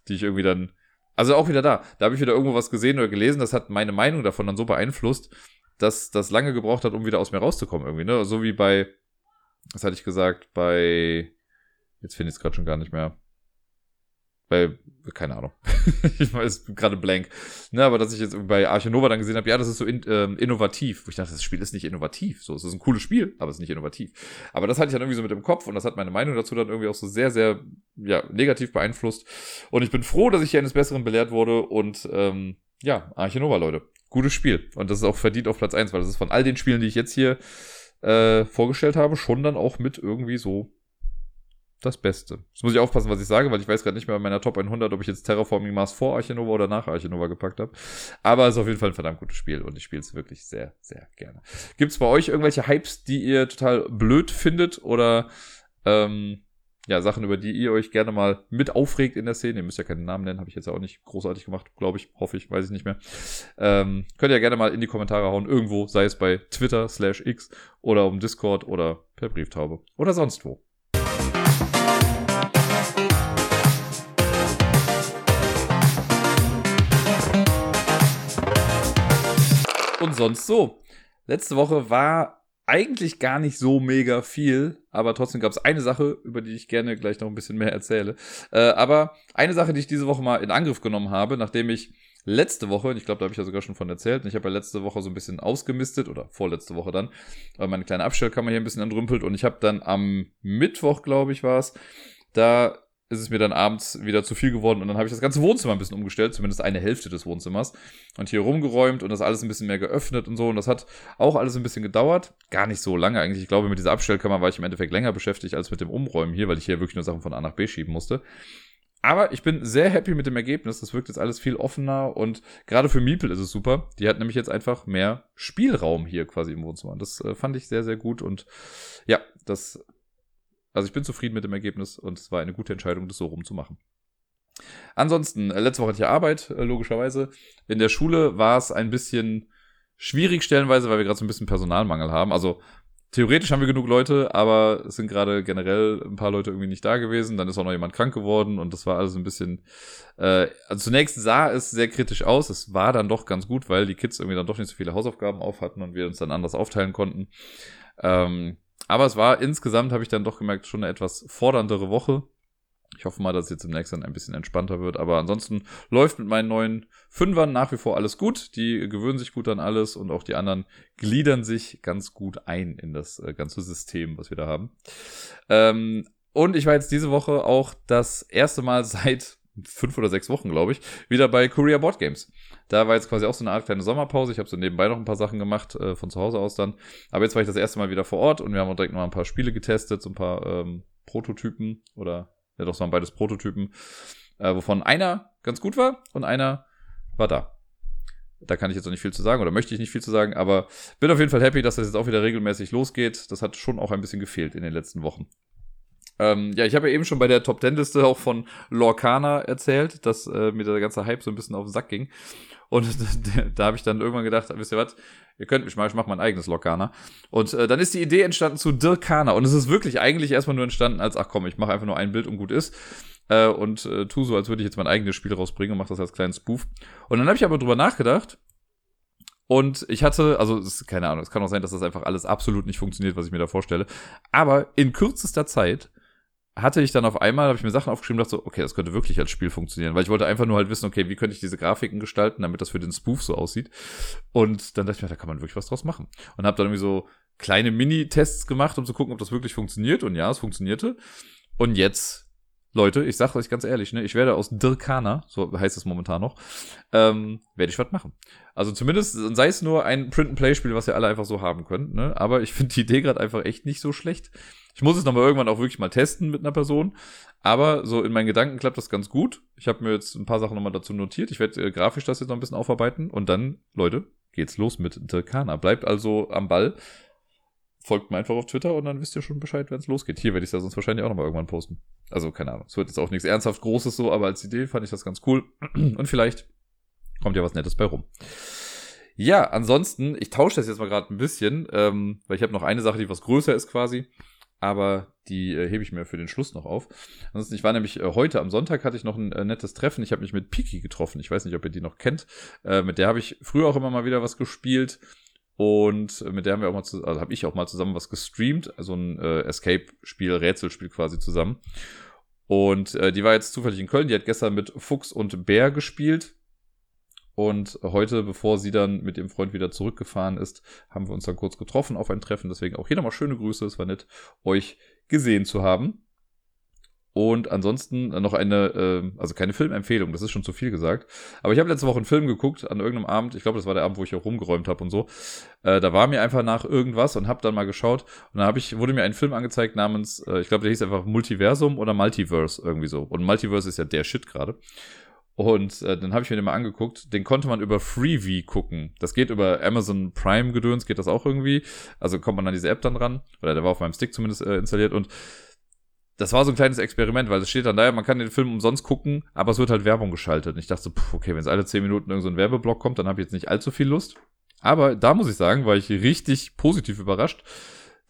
die ich irgendwie dann. Also auch wieder da. Da habe ich wieder irgendwo was gesehen oder gelesen, das hat meine Meinung davon dann so beeinflusst, dass das lange gebraucht hat, um wieder aus mir rauszukommen irgendwie, ne? So wie bei, was hatte ich gesagt, bei, jetzt finde ich es gerade schon gar nicht mehr. Bei, keine Ahnung. ich weiß gerade blank. Ne, aber dass ich jetzt bei Arche Nova dann gesehen habe, ja, das ist so in, ähm, innovativ. Wo ich dachte, das Spiel ist nicht innovativ. So, es ist ein cooles Spiel, aber es ist nicht innovativ. Aber das hatte ich dann irgendwie so mit im Kopf und das hat meine Meinung dazu dann irgendwie auch so sehr, sehr, ja, negativ beeinflusst. Und ich bin froh, dass ich hier eines Besseren belehrt wurde und, ähm, ja, Arche Nova, Leute. Gutes Spiel. Und das ist auch verdient auf Platz eins, weil das ist von all den Spielen, die ich jetzt hier äh, vorgestellt habe, schon dann auch mit irgendwie so das Beste. Jetzt muss ich aufpassen, was ich sage, weil ich weiß gerade nicht mehr bei meiner Top 100, ob ich jetzt Terraforming Mars vor Archinova oder nach Archinova gepackt habe. Aber es ist auf jeden Fall ein verdammt gutes Spiel und ich spiele es wirklich sehr, sehr gerne. Gibt es bei euch irgendwelche Hypes, die ihr total blöd findet oder ähm, ja, Sachen, über die ihr euch gerne mal mit aufregt in der Szene? Ihr müsst ja keinen Namen nennen, habe ich jetzt auch nicht großartig gemacht, glaube ich, hoffe ich, weiß ich nicht mehr. Ähm, könnt ihr ja gerne mal in die Kommentare hauen, irgendwo, sei es bei Twitter slash X oder um Discord oder per Brieftaube oder sonst wo. Sonst so. Letzte Woche war eigentlich gar nicht so mega viel, aber trotzdem gab es eine Sache, über die ich gerne gleich noch ein bisschen mehr erzähle. Äh, aber eine Sache, die ich diese Woche mal in Angriff genommen habe, nachdem ich letzte Woche, und ich glaube, da habe ich ja sogar schon von erzählt, und ich habe ja letzte Woche so ein bisschen ausgemistet, oder vorletzte Woche dann, weil meine kleine Abstellkammer hier ein bisschen entrümpelt, und ich habe dann am Mittwoch, glaube ich, war es, da ist es mir dann abends wieder zu viel geworden und dann habe ich das ganze Wohnzimmer ein bisschen umgestellt, zumindest eine Hälfte des Wohnzimmers und hier rumgeräumt und das alles ein bisschen mehr geöffnet und so und das hat auch alles ein bisschen gedauert, gar nicht so lange eigentlich. Ich glaube, mit dieser Abstellkammer war ich im Endeffekt länger beschäftigt als mit dem Umräumen hier, weil ich hier wirklich nur Sachen von A nach B schieben musste. Aber ich bin sehr happy mit dem Ergebnis. Das wirkt jetzt alles viel offener und gerade für Miepel ist es super. Die hat nämlich jetzt einfach mehr Spielraum hier quasi im Wohnzimmer. Das äh, fand ich sehr, sehr gut und ja, das also ich bin zufrieden mit dem Ergebnis und es war eine gute Entscheidung, das so rumzumachen. Ansonsten, äh, letzte Woche hatte ich Arbeit, äh, logischerweise. In der Schule war es ein bisschen schwierig stellenweise, weil wir gerade so ein bisschen Personalmangel haben. Also theoretisch haben wir genug Leute, aber es sind gerade generell ein paar Leute irgendwie nicht da gewesen. Dann ist auch noch jemand krank geworden und das war alles ein bisschen. Äh, also zunächst sah es sehr kritisch aus. Es war dann doch ganz gut, weil die Kids irgendwie dann doch nicht so viele Hausaufgaben auf hatten und wir uns dann anders aufteilen konnten. Ähm, aber es war insgesamt, habe ich dann doch gemerkt, schon eine etwas forderndere Woche. Ich hoffe mal, dass es jetzt im nächsten ein bisschen entspannter wird. Aber ansonsten läuft mit meinen neuen Fünfern nach wie vor alles gut. Die gewöhnen sich gut an alles und auch die anderen gliedern sich ganz gut ein in das äh, ganze System, was wir da haben. Ähm, und ich war jetzt diese Woche auch das erste Mal seit fünf oder sechs Wochen, glaube ich, wieder bei Korea Board Games. Da war jetzt quasi auch so eine Art kleine Sommerpause. Ich habe so nebenbei noch ein paar Sachen gemacht, äh, von zu Hause aus dann. Aber jetzt war ich das erste Mal wieder vor Ort und wir haben auch direkt noch ein paar Spiele getestet, so ein paar ähm, Prototypen oder ja doch, so waren beides Prototypen, äh, wovon einer ganz gut war und einer war da. Da kann ich jetzt noch nicht viel zu sagen oder möchte ich nicht viel zu sagen, aber bin auf jeden Fall happy, dass das jetzt auch wieder regelmäßig losgeht. Das hat schon auch ein bisschen gefehlt in den letzten Wochen. Ähm, ja, ich habe ja eben schon bei der Top Ten Liste auch von Lorcana erzählt, dass äh, mir der ganze Hype so ein bisschen auf den Sack ging. Und da habe ich dann irgendwann gedacht, wisst ihr was, ihr könnt mich mal, ich mache mein eigenes Lorcana. Und äh, dann ist die Idee entstanden zu Dirkana. Und es ist wirklich eigentlich erstmal nur entstanden als, ach komm, ich mache einfach nur ein Bild und gut ist. Äh, und äh, tu so, als würde ich jetzt mein eigenes Spiel rausbringen und mache das als kleinen Spoof. Und dann habe ich aber drüber nachgedacht. Und ich hatte, also ist, keine Ahnung, es kann auch sein, dass das einfach alles absolut nicht funktioniert, was ich mir da vorstelle. Aber in kürzester Zeit hatte ich dann auf einmal, habe ich mir Sachen aufgeschrieben dachte so, okay, das könnte wirklich als Spiel funktionieren, weil ich wollte einfach nur halt wissen, okay, wie könnte ich diese Grafiken gestalten, damit das für den Spoof so aussieht. Und dann dachte ich mir, da kann man wirklich was draus machen. Und habe dann irgendwie so kleine Mini-Tests gemacht, um zu gucken, ob das wirklich funktioniert. Und ja, es funktionierte. Und jetzt, Leute, ich sage euch ganz ehrlich, ne, ich werde aus Dirkana, so heißt es momentan noch, ähm, werde ich was machen. Also zumindest, sei es nur ein Print-and-Play-Spiel, was ihr alle einfach so haben könnt, ne? Aber ich finde die Idee gerade einfach echt nicht so schlecht. Ich muss es nochmal irgendwann auch wirklich mal testen mit einer Person. Aber so in meinen Gedanken klappt das ganz gut. Ich habe mir jetzt ein paar Sachen nochmal dazu notiert. Ich werde äh, grafisch das jetzt noch ein bisschen aufarbeiten. Und dann, Leute, geht's los mit Dirkana. Bleibt also am Ball. Folgt mir einfach auf Twitter und dann wisst ihr schon Bescheid, wenn es losgeht. Hier werde ich es ja sonst wahrscheinlich auch nochmal irgendwann posten. Also, keine Ahnung. Es wird jetzt auch nichts ernsthaft Großes so, aber als Idee fand ich das ganz cool. Und vielleicht kommt ja was Nettes bei rum. Ja, ansonsten, ich tausche das jetzt mal gerade ein bisschen, ähm, weil ich habe noch eine Sache, die was größer ist quasi aber die äh, hebe ich mir für den Schluss noch auf. Ansonsten, ich war nämlich äh, heute am Sonntag hatte ich noch ein äh, nettes Treffen. Ich habe mich mit Piki getroffen. Ich weiß nicht, ob ihr die noch kennt. Äh, mit der habe ich früher auch immer mal wieder was gespielt. Und mit der haben wir auch mal, zu, also habe ich auch mal zusammen was gestreamt, also ein äh, Escape-Spiel, Rätselspiel quasi zusammen. Und äh, die war jetzt zufällig in Köln, die hat gestern mit Fuchs und Bär gespielt. Und heute, bevor sie dann mit ihrem Freund wieder zurückgefahren ist, haben wir uns dann kurz getroffen auf ein Treffen. Deswegen auch hier nochmal schöne Grüße. Es war nett, euch gesehen zu haben. Und ansonsten noch eine, äh, also keine Filmempfehlung, das ist schon zu viel gesagt. Aber ich habe letzte Woche einen Film geguckt an irgendeinem Abend. Ich glaube, das war der Abend, wo ich auch rumgeräumt habe und so. Äh, da war mir einfach nach irgendwas und habe dann mal geschaut. Und dann ich, wurde mir ein Film angezeigt namens, äh, ich glaube, der hieß einfach Multiversum oder Multiverse irgendwie so. Und Multiverse ist ja der Shit gerade. Und äh, dann habe ich mir den mal angeguckt. Den konnte man über Freevee gucken. Das geht über Amazon Prime Gedöns, geht das auch irgendwie. Also kommt man an diese App dann ran. Oder der war auf meinem Stick zumindest äh, installiert. Und das war so ein kleines Experiment, weil es steht dann da, man kann den Film umsonst gucken, aber es wird halt Werbung geschaltet. Und ich dachte pff, okay, wenn es alle 10 Minuten irgend so ein Werbeblock kommt, dann habe ich jetzt nicht allzu viel Lust. Aber da muss ich sagen, war ich richtig positiv überrascht.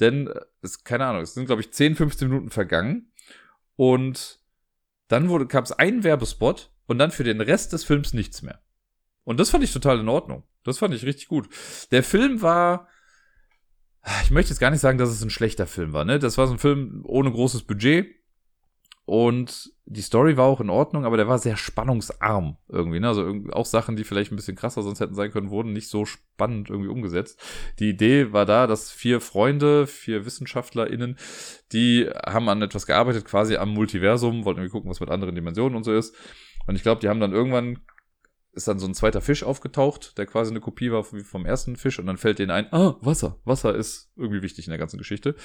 Denn es, keine Ahnung, es sind, glaube ich, 10, 15 Minuten vergangen. Und dann wurde, gab es einen Werbespot und dann für den Rest des Films nichts mehr. Und das fand ich total in Ordnung. Das fand ich richtig gut. Der Film war, ich möchte jetzt gar nicht sagen, dass es ein schlechter Film war, ne? Das war so ein Film ohne großes Budget. Und die Story war auch in Ordnung, aber der war sehr spannungsarm irgendwie. Ne? Also auch Sachen, die vielleicht ein bisschen krasser sonst hätten sein können, wurden nicht so spannend irgendwie umgesetzt. Die Idee war da, dass vier Freunde, vier WissenschaftlerInnen, die haben an etwas gearbeitet, quasi am Multiversum, wollten irgendwie gucken, was mit anderen Dimensionen und so ist. Und ich glaube, die haben dann irgendwann ist dann so ein zweiter Fisch aufgetaucht, der quasi eine Kopie war vom ersten Fisch und dann fällt denen ein, ah, Wasser. Wasser ist irgendwie wichtig in der ganzen Geschichte.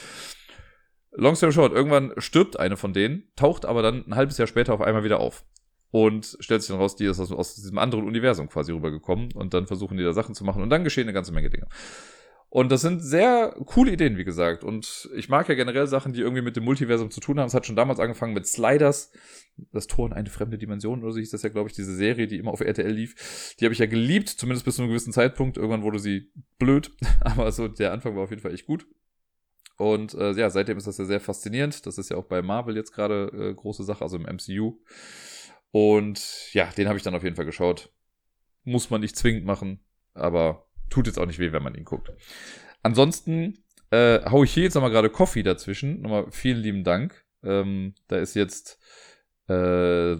Long story short, irgendwann stirbt eine von denen, taucht aber dann ein halbes Jahr später auf einmal wieder auf. Und stellt sich dann raus, die ist aus, aus diesem anderen Universum quasi rübergekommen und dann versuchen die da Sachen zu machen und dann geschehen eine ganze Menge Dinge. Und das sind sehr coole Ideen, wie gesagt. Und ich mag ja generell Sachen, die irgendwie mit dem Multiversum zu tun haben. Es hat schon damals angefangen mit Sliders, das Tor in eine fremde Dimension oder so hieß das ja, glaube ich, diese Serie, die immer auf RTL lief. Die habe ich ja geliebt, zumindest bis zu einem gewissen Zeitpunkt. Irgendwann wurde sie blöd, aber so der Anfang war auf jeden Fall echt gut. Und äh, ja, seitdem ist das ja sehr faszinierend. Das ist ja auch bei Marvel jetzt gerade äh, große Sache, also im MCU. Und ja, den habe ich dann auf jeden Fall geschaut. Muss man nicht zwingend machen, aber tut jetzt auch nicht weh, wenn man ihn guckt. Ansonsten äh, hau ich hier jetzt nochmal gerade Coffee dazwischen. Nochmal vielen lieben Dank. Ähm, da ist jetzt äh,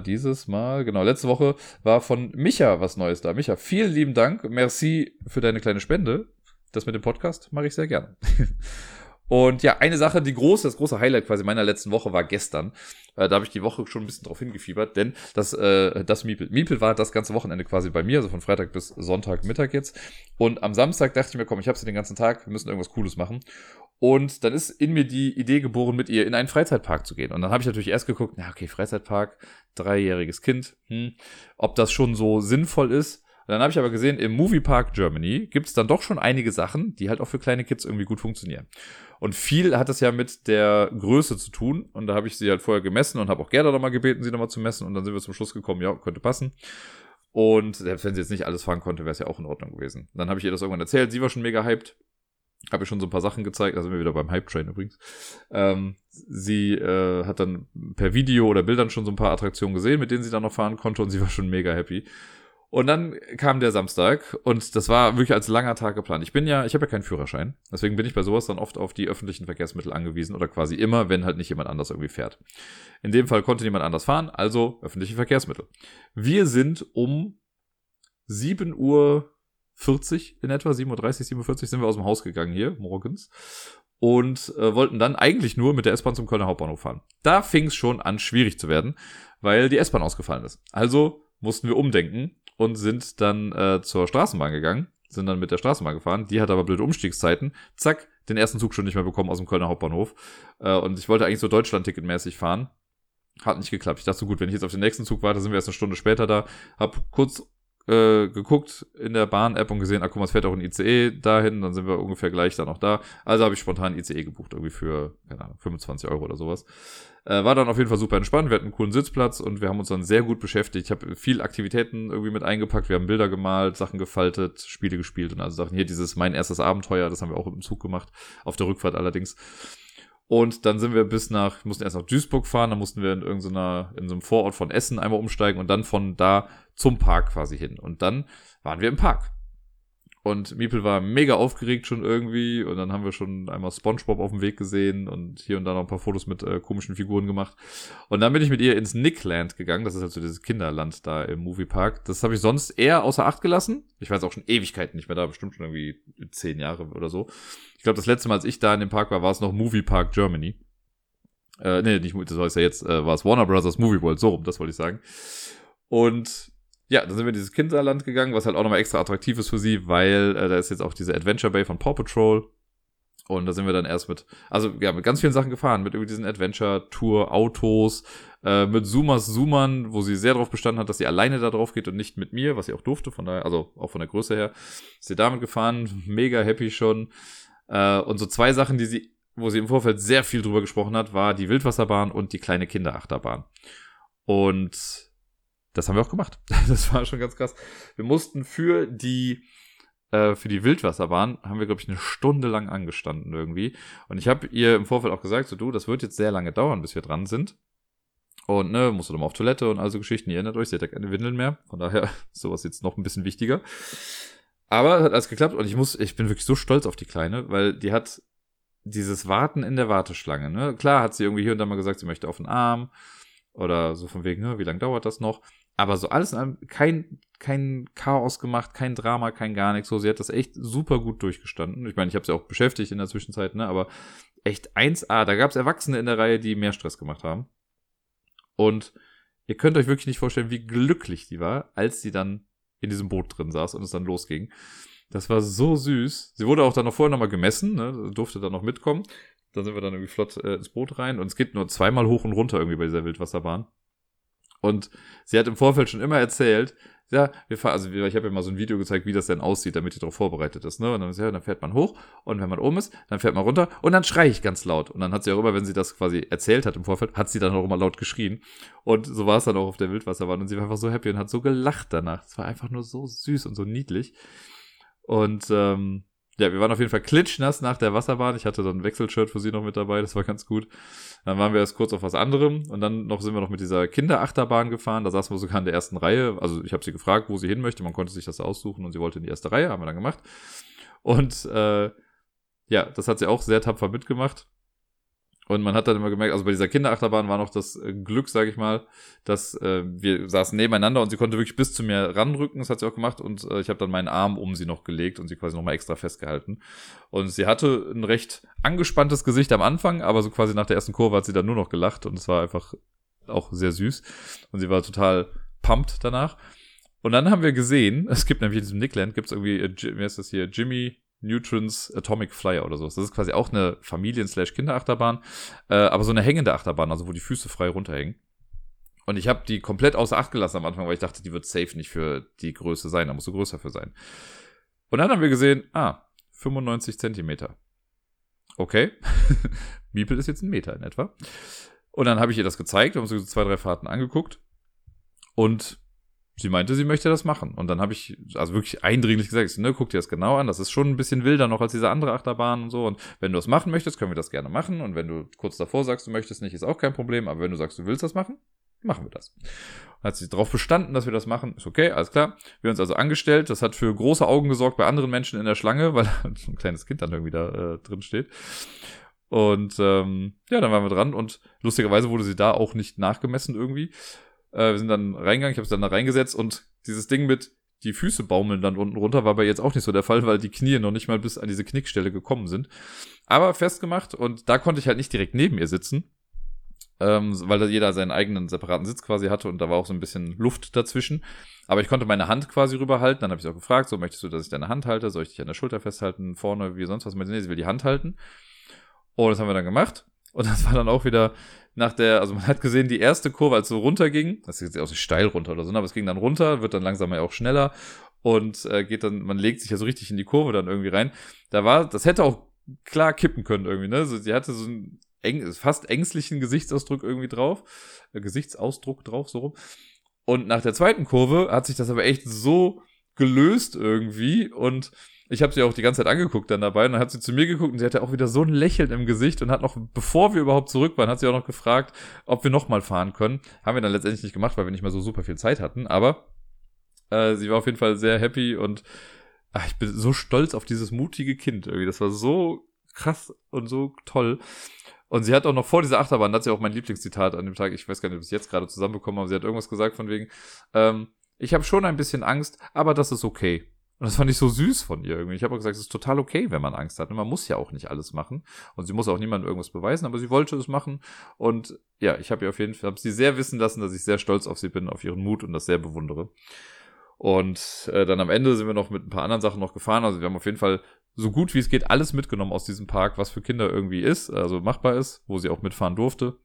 dieses Mal, genau, letzte Woche war von Micha was Neues da. Micha, vielen lieben Dank. Merci für deine kleine Spende. Das mit dem Podcast mache ich sehr gerne. Und ja, eine Sache, die große, das große Highlight quasi meiner letzten Woche war gestern. Äh, da habe ich die Woche schon ein bisschen drauf hingefiebert, denn das, äh, das Miepel. Miepel war das ganze Wochenende quasi bei mir, also von Freitag bis Sonntag Mittag jetzt. Und am Samstag dachte ich mir, komm, ich habe sie den ganzen Tag, wir müssen irgendwas Cooles machen. Und dann ist in mir die Idee geboren, mit ihr in einen Freizeitpark zu gehen. Und dann habe ich natürlich erst geguckt, na okay, Freizeitpark, dreijähriges Kind, hm, ob das schon so sinnvoll ist. Dann habe ich aber gesehen, im Moviepark Germany gibt es dann doch schon einige Sachen, die halt auch für kleine Kids irgendwie gut funktionieren. Und viel hat das ja mit der Größe zu tun. Und da habe ich sie halt vorher gemessen und habe auch Gerda nochmal gebeten, sie nochmal zu messen. Und dann sind wir zum Schluss gekommen, ja, könnte passen. Und selbst wenn sie jetzt nicht alles fahren konnte, wäre es ja auch in Ordnung gewesen. Dann habe ich ihr das irgendwann erzählt. Sie war schon mega hyped. Habe ich schon so ein paar Sachen gezeigt. Da sind wir wieder beim Hype-Train übrigens. Ähm, sie äh, hat dann per Video oder Bildern schon so ein paar Attraktionen gesehen, mit denen sie dann noch fahren konnte. Und sie war schon mega happy. Und dann kam der Samstag und das war wirklich als langer Tag geplant. Ich bin ja, ich habe ja keinen Führerschein, deswegen bin ich bei sowas dann oft auf die öffentlichen Verkehrsmittel angewiesen oder quasi immer, wenn halt nicht jemand anders irgendwie fährt. In dem Fall konnte niemand anders fahren, also öffentliche Verkehrsmittel. Wir sind um 7 Uhr 40 in etwa, 7.30 Uhr, 7.40 Uhr sind wir aus dem Haus gegangen hier morgens und äh, wollten dann eigentlich nur mit der S-Bahn zum Kölner Hauptbahnhof fahren. Da fing es schon an, schwierig zu werden, weil die S-Bahn ausgefallen ist. Also mussten wir umdenken und sind dann äh, zur Straßenbahn gegangen, sind dann mit der Straßenbahn gefahren. Die hat aber blöde Umstiegszeiten. Zack, den ersten Zug schon nicht mehr bekommen aus dem Kölner Hauptbahnhof. Äh, und ich wollte eigentlich so Deutschland-Ticket-mäßig fahren. Hat nicht geklappt. Ich dachte so gut, wenn ich jetzt auf den nächsten Zug warte, sind wir erst eine Stunde später da. Hab kurz äh, geguckt in der Bahn-App und gesehen, ah, guck mal, es fährt auch ein ICE dahin, dann sind wir ungefähr gleich dann auch da. Also habe ich spontan ICE gebucht, irgendwie für, keine Ahnung, 25 Euro oder sowas. Äh, war dann auf jeden Fall super entspannt, wir hatten einen coolen Sitzplatz und wir haben uns dann sehr gut beschäftigt. Ich habe viel Aktivitäten irgendwie mit eingepackt, wir haben Bilder gemalt, Sachen gefaltet, Spiele gespielt und also Sachen. Hier dieses Mein erstes Abenteuer, das haben wir auch im Zug gemacht, auf der Rückfahrt allerdings. Und dann sind wir bis nach, mussten erst nach Duisburg fahren, dann mussten wir in irgendeiner, in so einem Vorort von Essen einmal umsteigen und dann von da zum Park quasi hin. Und dann waren wir im Park. Und Miepel war mega aufgeregt schon irgendwie. Und dann haben wir schon einmal Spongebob auf dem Weg gesehen und hier und da noch ein paar Fotos mit äh, komischen Figuren gemacht. Und dann bin ich mit ihr ins Nickland gegangen. Das ist halt so dieses Kinderland da im Moviepark. Das habe ich sonst eher außer Acht gelassen. Ich weiß auch schon Ewigkeiten nicht mehr da, bestimmt schon irgendwie zehn Jahre oder so. Ich glaube, das letzte Mal, als ich da in dem Park war, war es noch Moviepark Germany. Äh, nee, nicht, das es ja jetzt, äh, war es Warner Brothers Movie World, so rum, das wollte ich sagen. Und ja, dann sind wir in dieses Kinderland gegangen, was halt auch nochmal extra attraktiv ist für sie, weil äh, da ist jetzt auch diese Adventure Bay von Paw Patrol. Und da sind wir dann erst mit, also ja, mit ganz vielen Sachen gefahren, mit über diesen Adventure-Tour, Autos, äh, mit Zoomers Zoomern, wo sie sehr darauf bestanden hat, dass sie alleine da drauf geht und nicht mit mir, was sie auch durfte, von daher, also auch von der Größe her. Ist sie damit gefahren, mega happy schon. Äh, und so zwei Sachen, die sie, wo sie im Vorfeld sehr viel drüber gesprochen hat, war die Wildwasserbahn und die kleine Kinderachterbahn. Und das haben wir auch gemacht. Das war schon ganz krass. Wir mussten für die äh, für die Wildwasserbahn haben wir glaube ich eine Stunde lang angestanden irgendwie und ich habe ihr im Vorfeld auch gesagt, so du, das wird jetzt sehr lange dauern, bis wir dran sind. Und ne, musste dann mal auf Toilette und also Geschichten, ihr erinnert euch, sie hat ja keine Windeln mehr, von daher sowas jetzt noch ein bisschen wichtiger. Aber hat alles geklappt und ich muss, ich bin wirklich so stolz auf die Kleine, weil die hat dieses Warten in der Warteschlange, ne? Klar hat sie irgendwie hier und da mal gesagt, sie möchte auf den Arm oder so von wegen, ne, wie lange dauert das noch? Aber so alles in allem kein, kein Chaos gemacht, kein Drama, kein gar nichts. So, sie hat das echt super gut durchgestanden. Ich meine, ich habe sie auch beschäftigt in der Zwischenzeit, ne? Aber echt 1A. Da gab es Erwachsene in der Reihe, die mehr Stress gemacht haben. Und ihr könnt euch wirklich nicht vorstellen, wie glücklich die war, als sie dann in diesem Boot drin saß und es dann losging. Das war so süß. Sie wurde auch dann noch vorher nochmal gemessen, ne? durfte dann noch mitkommen. Dann sind wir dann irgendwie flott äh, ins Boot rein und es geht nur zweimal hoch und runter irgendwie bei dieser Wildwasserbahn. Und sie hat im Vorfeld schon immer erzählt, ja, wir fahren, also ich habe ja mal so ein Video gezeigt, wie das denn aussieht, damit ihr darauf vorbereitet ist, ne? Und dann, ja, dann fährt man hoch und wenn man oben ist, dann fährt man runter und dann schreie ich ganz laut. Und dann hat sie auch immer, wenn sie das quasi erzählt hat im Vorfeld, hat sie dann auch immer laut geschrien. Und so war es dann auch auf der Wildwasserbahn und sie war einfach so happy und hat so gelacht danach. Es war einfach nur so süß und so niedlich. Und ähm, ja, wir waren auf jeden Fall klitschnass nach der Wasserbahn. Ich hatte so ein Wechselshirt für sie noch mit dabei, das war ganz gut. Dann waren wir erst kurz auf was anderem und dann noch sind wir noch mit dieser Kinderachterbahn gefahren. Da saßen wir sogar in der ersten Reihe. Also ich habe sie gefragt, wo sie hin möchte. Man konnte sich das aussuchen und sie wollte in die erste Reihe, haben wir dann gemacht. Und äh, ja, das hat sie auch sehr tapfer mitgemacht. Und man hat dann immer gemerkt, also bei dieser Kinderachterbahn war noch das äh, Glück, sage ich mal, dass äh, wir saßen nebeneinander und sie konnte wirklich bis zu mir ranrücken, das hat sie auch gemacht. Und äh, ich habe dann meinen Arm um sie noch gelegt und sie quasi nochmal extra festgehalten. Und sie hatte ein recht angespanntes Gesicht am Anfang, aber so quasi nach der ersten Kurve hat sie dann nur noch gelacht. Und es war einfach auch sehr süß. Und sie war total pumped danach. Und dann haben wir gesehen, es gibt nämlich in diesem Nickland, gibt es irgendwie, äh, wie heißt das hier, Jimmy Neutrons Atomic Flyer oder so. Das ist quasi auch eine Familien-Kinderachterbahn, äh, aber so eine hängende Achterbahn, also wo die Füße frei runterhängen. Und ich habe die komplett außer Acht gelassen am Anfang, weil ich dachte, die wird safe nicht für die Größe sein, da muss so größer für sein. Und dann haben wir gesehen, ah, 95 Zentimeter. Okay, Miepel ist jetzt ein Meter in etwa. Und dann habe ich ihr das gezeigt, wir haben uns so zwei, drei Fahrten angeguckt. Und sie meinte, sie möchte das machen. Und dann habe ich, also wirklich eindringlich gesagt, ne, guck dir das genau an, das ist schon ein bisschen wilder noch als diese andere Achterbahn und so. Und wenn du das machen möchtest, können wir das gerne machen. Und wenn du kurz davor sagst, du möchtest nicht, ist auch kein Problem. Aber wenn du sagst, du willst das machen, machen wir das. Hat sie darauf bestanden, dass wir das machen, ist okay, alles klar. Wir haben uns also angestellt, das hat für große Augen gesorgt bei anderen Menschen in der Schlange, weil so ein kleines Kind dann irgendwie da äh, drin steht. Und ähm, ja, dann waren wir dran und lustigerweise wurde sie da auch nicht nachgemessen irgendwie. Äh, wir sind dann reingegangen, ich habe es dann da reingesetzt und dieses Ding mit die Füße baumeln dann unten runter war bei jetzt auch nicht so der Fall, weil die Knie noch nicht mal bis an diese Knickstelle gekommen sind. Aber festgemacht und da konnte ich halt nicht direkt neben ihr sitzen, ähm, weil da jeder seinen eigenen separaten Sitz quasi hatte und da war auch so ein bisschen Luft dazwischen. Aber ich konnte meine Hand quasi rüberhalten. Dann habe ich auch gefragt, so möchtest du, dass ich deine Hand halte? Soll ich dich an der Schulter festhalten, vorne, wie sonst was? Nee, sie will die Hand halten. Und das haben wir dann gemacht. Und das war dann auch wieder nach der, also man hat gesehen, die erste Kurve, als so runterging, das ist jetzt auch nicht steil runter oder so, ne, aber es ging dann runter, wird dann langsam ja auch schneller und äh, geht dann, man legt sich ja so richtig in die Kurve dann irgendwie rein. Da war, das hätte auch klar kippen können irgendwie, ne? So, sie hatte so einen eng, fast ängstlichen Gesichtsausdruck irgendwie drauf, äh, Gesichtsausdruck drauf, so rum. Und nach der zweiten Kurve hat sich das aber echt so gelöst irgendwie und ich habe sie auch die ganze Zeit angeguckt dann dabei und dann hat sie zu mir geguckt und sie hatte auch wieder so ein Lächeln im Gesicht und hat noch, bevor wir überhaupt zurück waren, hat sie auch noch gefragt, ob wir nochmal fahren können. Haben wir dann letztendlich nicht gemacht, weil wir nicht mehr so super viel Zeit hatten, aber äh, sie war auf jeden Fall sehr happy und ach, ich bin so stolz auf dieses mutige Kind irgendwie. Das war so krass und so toll. Und sie hat auch noch vor dieser Achterbahn, das ist ja auch mein Lieblingszitat an dem Tag, ich weiß gar nicht, ob ich es jetzt gerade zusammenbekommen habe, sie hat irgendwas gesagt von wegen, ähm, ich habe schon ein bisschen Angst, aber das ist okay. Und das fand ich so süß von ihr irgendwie. Ich habe auch gesagt, es ist total okay, wenn man Angst hat. Und man muss ja auch nicht alles machen. Und sie muss auch niemandem irgendwas beweisen, aber sie wollte es machen. Und ja, ich habe ihr auf jeden Fall, habe sie sehr wissen lassen, dass ich sehr stolz auf sie bin, auf ihren Mut und das sehr bewundere. Und äh, dann am Ende sind wir noch mit ein paar anderen Sachen noch gefahren. Also wir haben auf jeden Fall so gut wie es geht alles mitgenommen aus diesem Park, was für Kinder irgendwie ist, also machbar ist, wo sie auch mitfahren durfte.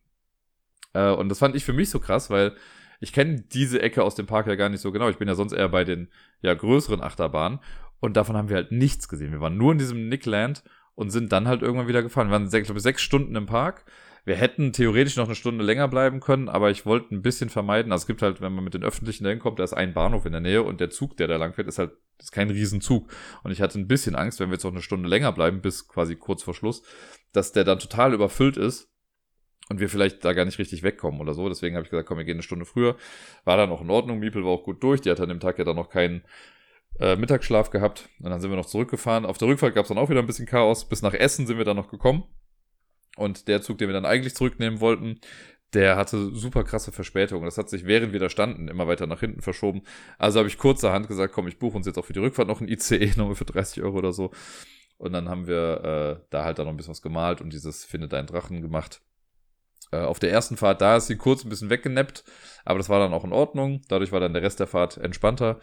Äh, und das fand ich für mich so krass, weil ich kenne diese Ecke aus dem Park ja gar nicht so genau. Ich bin ja sonst eher bei den ja größeren Achterbahnen und davon haben wir halt nichts gesehen. Wir waren nur in diesem Nickland und sind dann halt irgendwann wieder gefahren. Wir waren, ich glaube, sechs Stunden im Park wir hätten theoretisch noch eine Stunde länger bleiben können, aber ich wollte ein bisschen vermeiden. Also es gibt halt, wenn man mit den Öffentlichen dahin kommt, da ist ein Bahnhof in der Nähe und der Zug, der da lang fährt, ist halt ist kein Riesenzug. Und ich hatte ein bisschen Angst, wenn wir jetzt noch eine Stunde länger bleiben, bis quasi kurz vor Schluss, dass der dann total überfüllt ist und wir vielleicht da gar nicht richtig wegkommen oder so. Deswegen habe ich gesagt, komm, wir gehen eine Stunde früher. War dann auch in Ordnung. Miepel war auch gut durch. Die hat an dem Tag ja dann noch keinen äh, Mittagsschlaf gehabt. Und dann sind wir noch zurückgefahren. Auf der Rückfahrt gab es dann auch wieder ein bisschen Chaos. Bis nach Essen sind wir dann noch gekommen. Und der Zug, den wir dann eigentlich zurücknehmen wollten, der hatte super krasse Verspätungen. Das hat sich, während wir da standen, immer weiter nach hinten verschoben. Also habe ich kurzerhand gesagt, komm, ich buche uns jetzt auch für die Rückfahrt noch ein ICE, nochmal für 30 Euro oder so. Und dann haben wir äh, da halt dann noch ein bisschen was gemalt und dieses Finde deinen Drachen gemacht. Äh, auf der ersten Fahrt, da ist sie kurz ein bisschen weggenappt, aber das war dann auch in Ordnung. Dadurch war dann der Rest der Fahrt entspannter.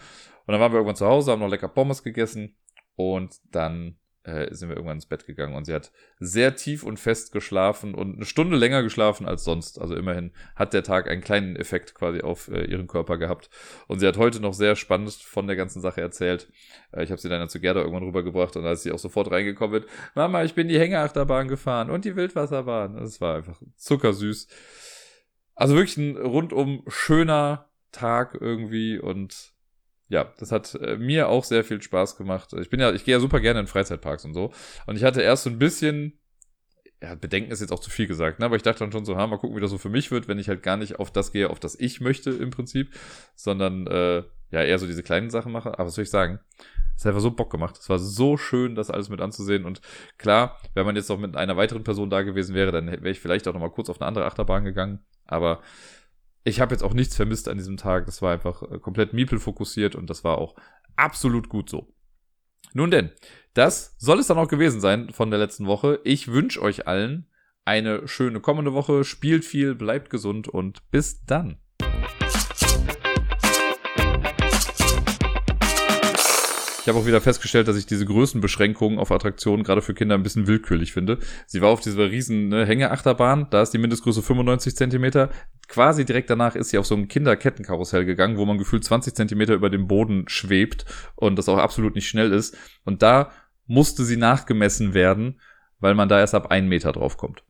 Und dann waren wir irgendwann zu Hause, haben noch lecker Pommes gegessen und dann äh, sind wir irgendwann ins Bett gegangen und sie hat sehr tief und fest geschlafen und eine Stunde länger geschlafen als sonst. Also immerhin hat der Tag einen kleinen Effekt quasi auf äh, ihren Körper gehabt. Und sie hat heute noch sehr spannend von der ganzen Sache erzählt. Äh, ich habe sie dann zu Gerda irgendwann rübergebracht und als sie auch sofort reingekommen wird, Mama, ich bin die Hängeachterbahn gefahren und die Wildwasserbahn. Das war einfach zuckersüß. Also wirklich ein rundum schöner Tag irgendwie und ja, das hat äh, mir auch sehr viel Spaß gemacht. Ich bin ja, ich gehe ja super gerne in Freizeitparks und so. Und ich hatte erst so ein bisschen, ja, Bedenken ist jetzt auch zu viel gesagt, ne? aber ich dachte dann schon so, ha, mal gucken, wie das so für mich wird, wenn ich halt gar nicht auf das gehe, auf das ich möchte im Prinzip, sondern äh, ja, eher so diese kleinen Sachen mache. Aber was soll ich sagen? Es hat einfach so Bock gemacht. Es war so schön, das alles mit anzusehen. Und klar, wenn man jetzt noch mit einer weiteren Person da gewesen wäre, dann wäre ich vielleicht auch noch mal kurz auf eine andere Achterbahn gegangen. Aber ich habe jetzt auch nichts vermisst an diesem Tag. Das war einfach äh, komplett Miepel fokussiert und das war auch absolut gut so. Nun denn, das soll es dann auch gewesen sein von der letzten Woche. Ich wünsche euch allen eine schöne kommende Woche. Spielt viel, bleibt gesund und bis dann. Ich habe auch wieder festgestellt, dass ich diese Größenbeschränkungen auf Attraktionen gerade für Kinder ein bisschen willkürlich finde. Sie war auf dieser riesen ne, Hängeachterbahn, da ist die Mindestgröße 95 Zentimeter. Quasi direkt danach ist sie auf so ein Kinderkettenkarussell gegangen, wo man gefühlt 20 Zentimeter über dem Boden schwebt und das auch absolut nicht schnell ist. Und da musste sie nachgemessen werden, weil man da erst ab einen Meter drauf kommt.